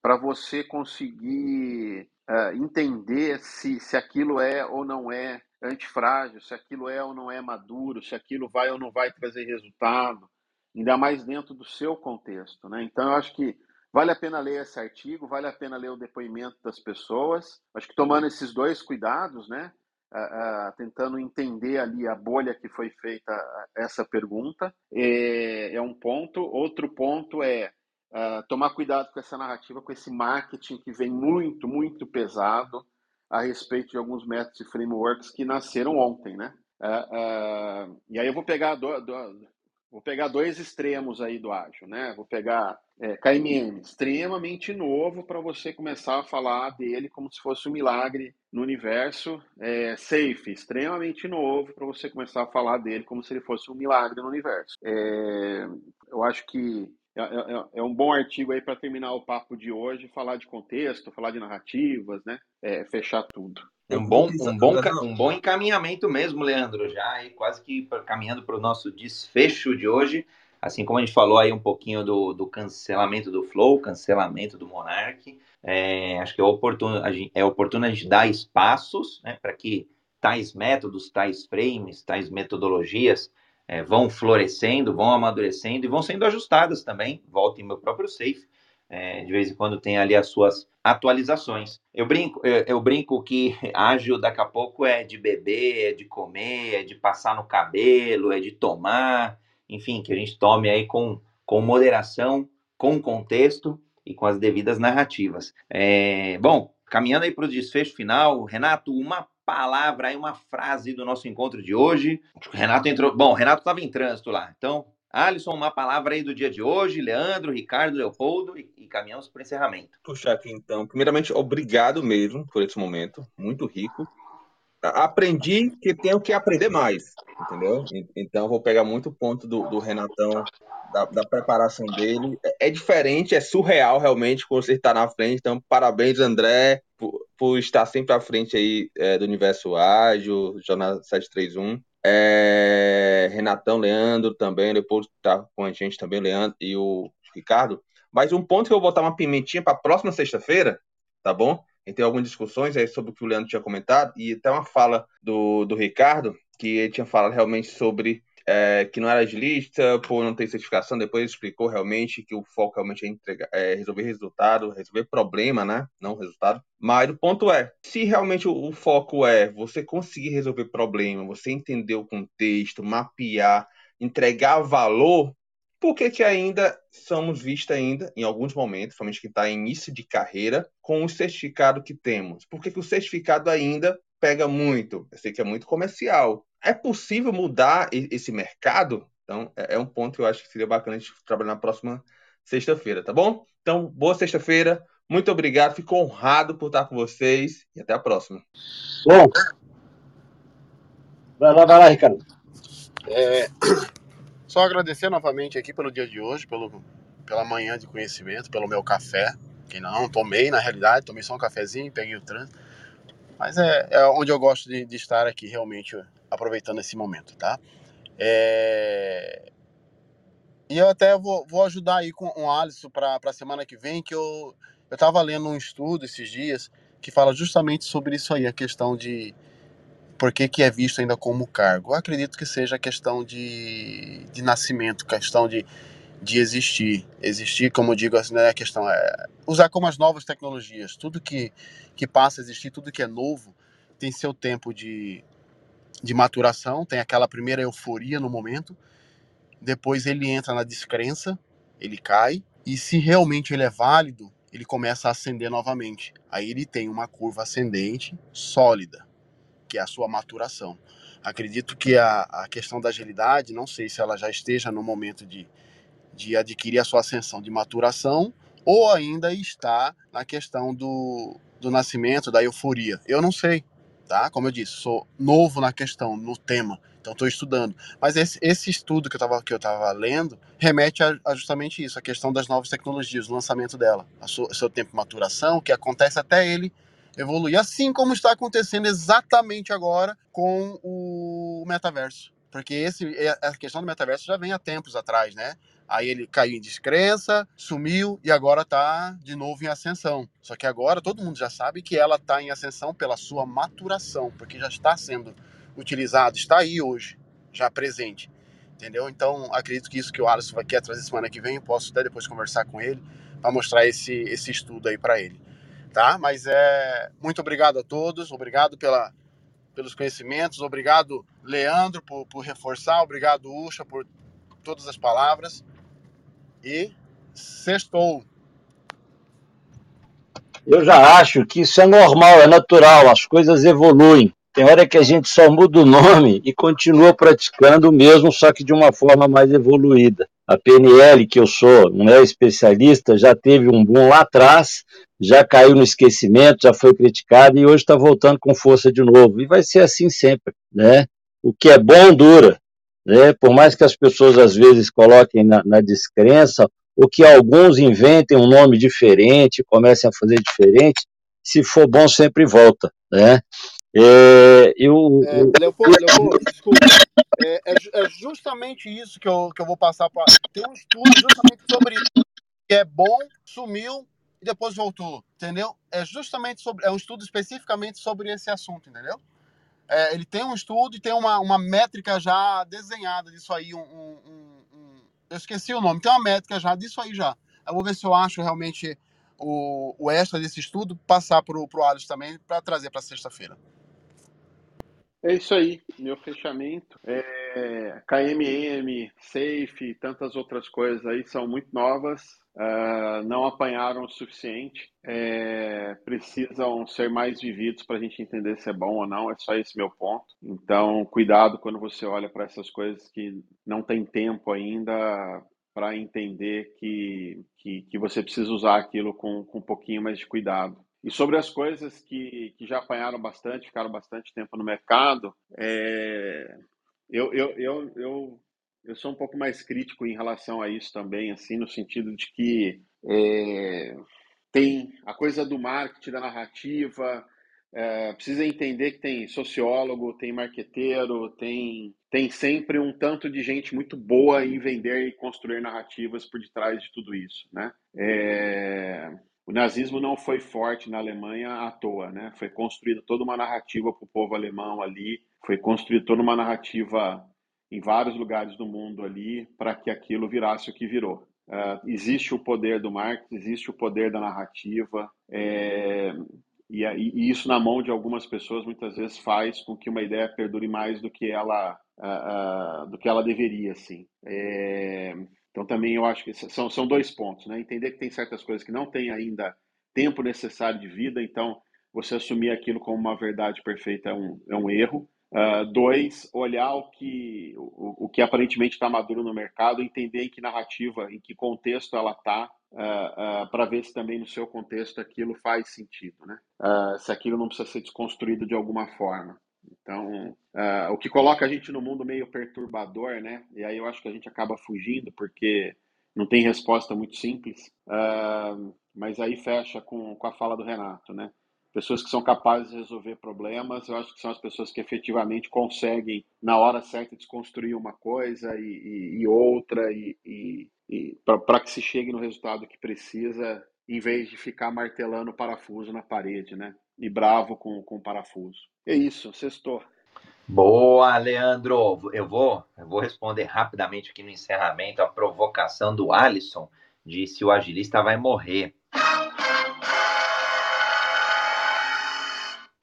para você conseguir uh, entender se, se aquilo é ou não é antifrágil, se aquilo é ou não é maduro, se aquilo vai ou não vai trazer resultado, ainda mais dentro do seu contexto, né? Então, eu acho que vale a pena ler esse artigo, vale a pena ler o depoimento das pessoas. Acho que tomando esses dois cuidados, né? uh, tentando entender ali a bolha que foi feita essa pergunta. É, é um ponto. Outro ponto é uh, tomar cuidado com essa narrativa, com esse marketing que vem muito, muito pesado a respeito de alguns métodos e frameworks que nasceram ontem, né? Uh, e aí eu vou pegar do, do, vou pegar dois extremos aí do ágil, né? Vou pegar é, KMM, extremamente novo para você começar a falar dele como se fosse um milagre no universo. É, safe, extremamente novo para você começar a falar dele como se ele fosse um milagre no universo. É, eu acho que é, é, é um bom artigo aí para terminar o papo de hoje, falar de contexto, falar de narrativas, né? É, fechar tudo. Um bom, um, bom, um bom encaminhamento mesmo, Leandro, já aí quase que caminhando para o nosso desfecho de hoje. Assim como a gente falou aí um pouquinho do, do cancelamento do Flow, cancelamento do Monarch, é, acho que é oportuno, a gente, é oportuno a gente dar espaços né, para que tais métodos, tais frames, tais metodologias é, vão florescendo, vão amadurecendo e vão sendo ajustadas também. Volto em meu próprio safe. É, de vez em quando tem ali as suas atualizações. Eu brinco, eu, eu, brinco que <laughs> ágil daqui a pouco é de beber, é de comer, é de passar no cabelo, é de tomar, enfim, que a gente tome aí com, com moderação, com contexto e com as devidas narrativas. É, bom, caminhando aí para o desfecho final, Renato, uma palavra aí, uma frase do nosso encontro de hoje. O Renato entrou. Bom, o Renato estava em trânsito lá. Então, Alisson, uma palavra aí do dia de hoje, Leandro, Ricardo, Leopoldo e, e caminhamos para o encerramento. Puxa, aqui então. Primeiramente, obrigado mesmo por esse momento, muito rico. Aprendi que tenho que aprender mais, entendeu? Então, vou pegar muito ponto do, do Renatão, da, da, preparação dele. É, é diferente, é surreal realmente quando você está na frente. Então, parabéns, André, por, por estar sempre à frente aí é, do universo ágil, Jornal 731. É, Renatão, Leandro também, depois tá com a gente também, Leandro e o Ricardo. Mas um ponto que eu vou botar uma pimentinha para próxima sexta-feira, tá bom? Gente tem algumas discussões aí sobre o que o Leandro tinha comentado e até uma fala do, do Ricardo, que ele tinha falado realmente sobre é, que não era agilista por não ter certificação. Depois explicou realmente que o foco realmente é, entregar, é resolver resultado, resolver problema, né? Não resultado. Mas o ponto é, se realmente o, o foco é você conseguir resolver problema, você entender o contexto, mapear, entregar valor, por que, que ainda somos vistos ainda, em alguns momentos, somente que está em início de carreira, com o certificado que temos? Por que, que o certificado ainda pega muito? Eu sei que é muito comercial, é possível mudar esse mercado? Então, é, é um ponto que eu acho que seria bacana a gente trabalhar na próxima sexta-feira, tá bom? Então, boa sexta-feira. Muito obrigado, fico honrado por estar com vocês e até a próxima. Bom, vai lá, vai lá, Ricardo. É, <clears throat> só agradecer novamente aqui pelo dia de hoje, pelo, pela manhã de conhecimento, pelo meu café, que não tomei na realidade, tomei só um cafezinho, peguei o trânsito. Mas é, é onde eu gosto de, de estar aqui, realmente aproveitando esse momento, tá? É... E eu até vou, vou ajudar aí com o Alisson para a semana que vem, que eu estava lendo um estudo esses dias que fala justamente sobre isso aí, a questão de por que, que é visto ainda como cargo. Eu acredito que seja questão de, de nascimento, questão de, de existir. Existir, como eu digo, assim, né, a questão é usar como as novas tecnologias. Tudo que, que passa a existir, tudo que é novo, tem seu tempo de, de maturação, tem aquela primeira euforia no momento, depois ele entra na descrença, ele cai, e se realmente ele é válido, ele começa a ascender novamente. Aí ele tem uma curva ascendente sólida, que é a sua maturação. Acredito que a, a questão da agilidade, não sei se ela já esteja no momento de, de adquirir a sua ascensão de maturação, ou ainda está na questão do, do nascimento, da euforia. Eu não sei tá? Como eu disse, sou novo na questão, no tema, então estou estudando. Mas esse, esse estudo que eu estava que eu lendo remete a, a, justamente isso, a questão das novas tecnologias, o lançamento dela, a seu, tempo de maturação, que acontece até ele evoluir, assim como está acontecendo exatamente agora com o metaverso. Porque esse, a questão do metaverso já vem há tempos atrás, né? Aí ele caiu em descrença, sumiu e agora está de novo em ascensão. Só que agora todo mundo já sabe que ela está em ascensão pela sua maturação, porque já está sendo utilizado, está aí hoje, já presente. Entendeu? Então, acredito que isso que o Alisson vai querer trazer semana que vem, eu posso até depois conversar com ele para mostrar esse, esse estudo aí para ele. Tá? Mas é muito obrigado a todos, obrigado pela, pelos conhecimentos, obrigado Leandro por, por reforçar, obrigado Ucha por todas as palavras e sextou. Eu já acho que isso é normal, é natural, as coisas evoluem. Tem hora que a gente só muda o nome e continua praticando o mesmo, só que de uma forma mais evoluída. A PNL, que eu sou, não é especialista, já teve um boom lá atrás, já caiu no esquecimento, já foi criticado e hoje está voltando com força de novo. E vai ser assim sempre, né? O que é bom dura. Né? Por mais que as pessoas às vezes coloquem na, na descrença, ou que alguns inventem um nome diferente, comecem a fazer diferente, se for bom sempre volta, né? É, eu, é, Leopoldo, Leopoldo, desculpa, é, é, é justamente isso que eu, que eu vou passar para. Tem um estudo justamente sobre isso. Que é bom, sumiu e depois voltou, entendeu? É justamente sobre. É um estudo especificamente sobre esse assunto, entendeu? É, ele tem um estudo e tem uma, uma métrica já desenhada disso aí. Um, um, um, eu esqueci o nome, tem uma métrica já disso aí já. Eu vou ver se eu acho realmente o, o extra desse estudo, passar para o Alisson também, para trazer para sexta-feira. É isso aí, meu fechamento. É, KMM, Safe, tantas outras coisas aí são muito novas, uh, não apanharam o suficiente, é, precisam ser mais vividos para a gente entender se é bom ou não, é só esse meu ponto. Então, cuidado quando você olha para essas coisas que não tem tempo ainda para entender que, que, que, você precisa usar aquilo com, com um pouquinho mais de cuidado. E sobre as coisas que, que já apanharam bastante, ficaram bastante tempo no mercado, é, eu, eu, eu, eu, eu sou um pouco mais crítico em relação a isso também, assim, no sentido de que é, tem a coisa do marketing, da narrativa, é, precisa entender que tem sociólogo, tem marqueteiro, tem, tem sempre um tanto de gente muito boa em vender e construir narrativas por detrás de tudo isso, né? É, o nazismo não foi forte na Alemanha à toa, né? Foi construída toda uma narrativa para o povo alemão ali, foi construída toda uma narrativa em vários lugares do mundo ali para que aquilo virasse o que virou. Uh, existe o poder do marketing, existe o poder da narrativa, é, e, e, isso na mão de algumas pessoas muitas vezes faz com que uma ideia perdure mais do que ela uh, uh, do que ela deveria, assim. É, então, também eu acho que são, são dois pontos, né? Entender que tem certas coisas que não tem ainda tempo necessário de vida, então você assumir aquilo como uma verdade perfeita é um, é um erro. Uh, dois, olhar o que, o, o que aparentemente está maduro no mercado, entender em que narrativa, em que contexto ela está, uh, uh, para ver se também no seu contexto aquilo faz sentido, né? se aquilo não precisa ser desconstruído de alguma forma. Então, o que coloca a gente no mundo meio perturbador, né? E aí eu acho que a gente acaba fugindo porque não tem resposta muito simples. Mas aí fecha com, com a fala do Renato, né? Pessoas que são capazes de resolver problemas, eu acho que são as pessoas que efetivamente conseguem, na hora certa, desconstruir uma coisa e, e, e outra, e, e para que se chegue no resultado que precisa, em vez de ficar martelando o parafuso na parede, né? E bravo com, com o parafuso. É isso, sextou. Boa, Leandro. Eu vou, eu vou responder rapidamente aqui no encerramento a provocação do Alisson de se o agilista vai morrer.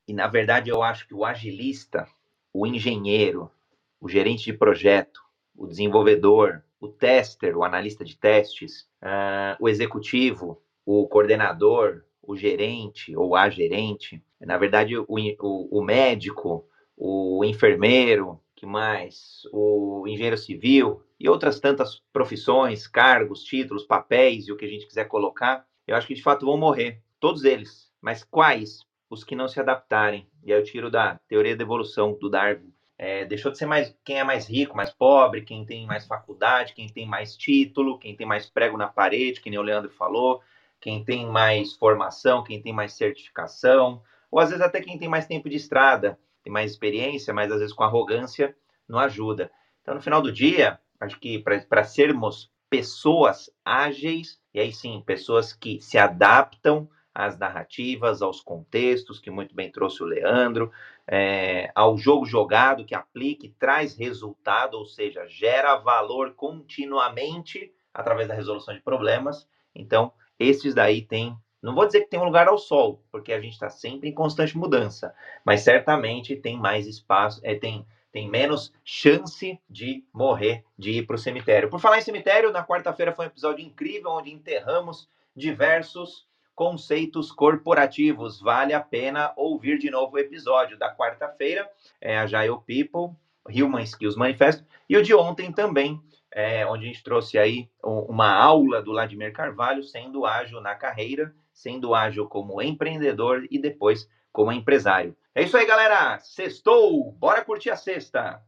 E na verdade eu acho que o agilista, o engenheiro, o gerente de projeto, o desenvolvedor, o tester, o analista de testes, uh, o executivo, o coordenador, o gerente ou a gerente, na verdade, o, o, o médico, o enfermeiro, que mais? O engenheiro civil e outras tantas profissões, cargos, títulos, papéis e o que a gente quiser colocar, eu acho que de fato vão morrer, todos eles. Mas quais? Os que não se adaptarem. E aí eu tiro da teoria da evolução do Darwin. É, deixou de ser mais quem é mais rico, mais pobre, quem tem mais faculdade, quem tem mais título, quem tem mais prego na parede, que nem o Leandro falou, quem tem mais formação, quem tem mais certificação, ou às vezes até quem tem mais tempo de estrada, tem mais experiência, mas às vezes com arrogância não ajuda. Então, no final do dia, acho que para sermos pessoas ágeis, e aí sim, pessoas que se adaptam às narrativas, aos contextos, que muito bem trouxe o Leandro, é, ao jogo jogado que aplique, traz resultado, ou seja, gera valor continuamente através da resolução de problemas. Então, esses daí têm não vou dizer que tem um lugar ao sol, porque a gente está sempre em constante mudança, mas certamente tem mais espaço, é, tem, tem menos chance de morrer, de ir para o cemitério. Por falar em cemitério, na quarta-feira foi um episódio incrível onde enterramos diversos conceitos corporativos. Vale a pena ouvir de novo o episódio da quarta-feira, é a Jail People, Human Skills Manifesto, e o de ontem também, é, onde a gente trouxe aí uma aula do Vladimir Carvalho, sendo ágil na carreira, sendo ágil como empreendedor e depois como empresário. É isso aí, galera. Sextou! Bora curtir a sexta!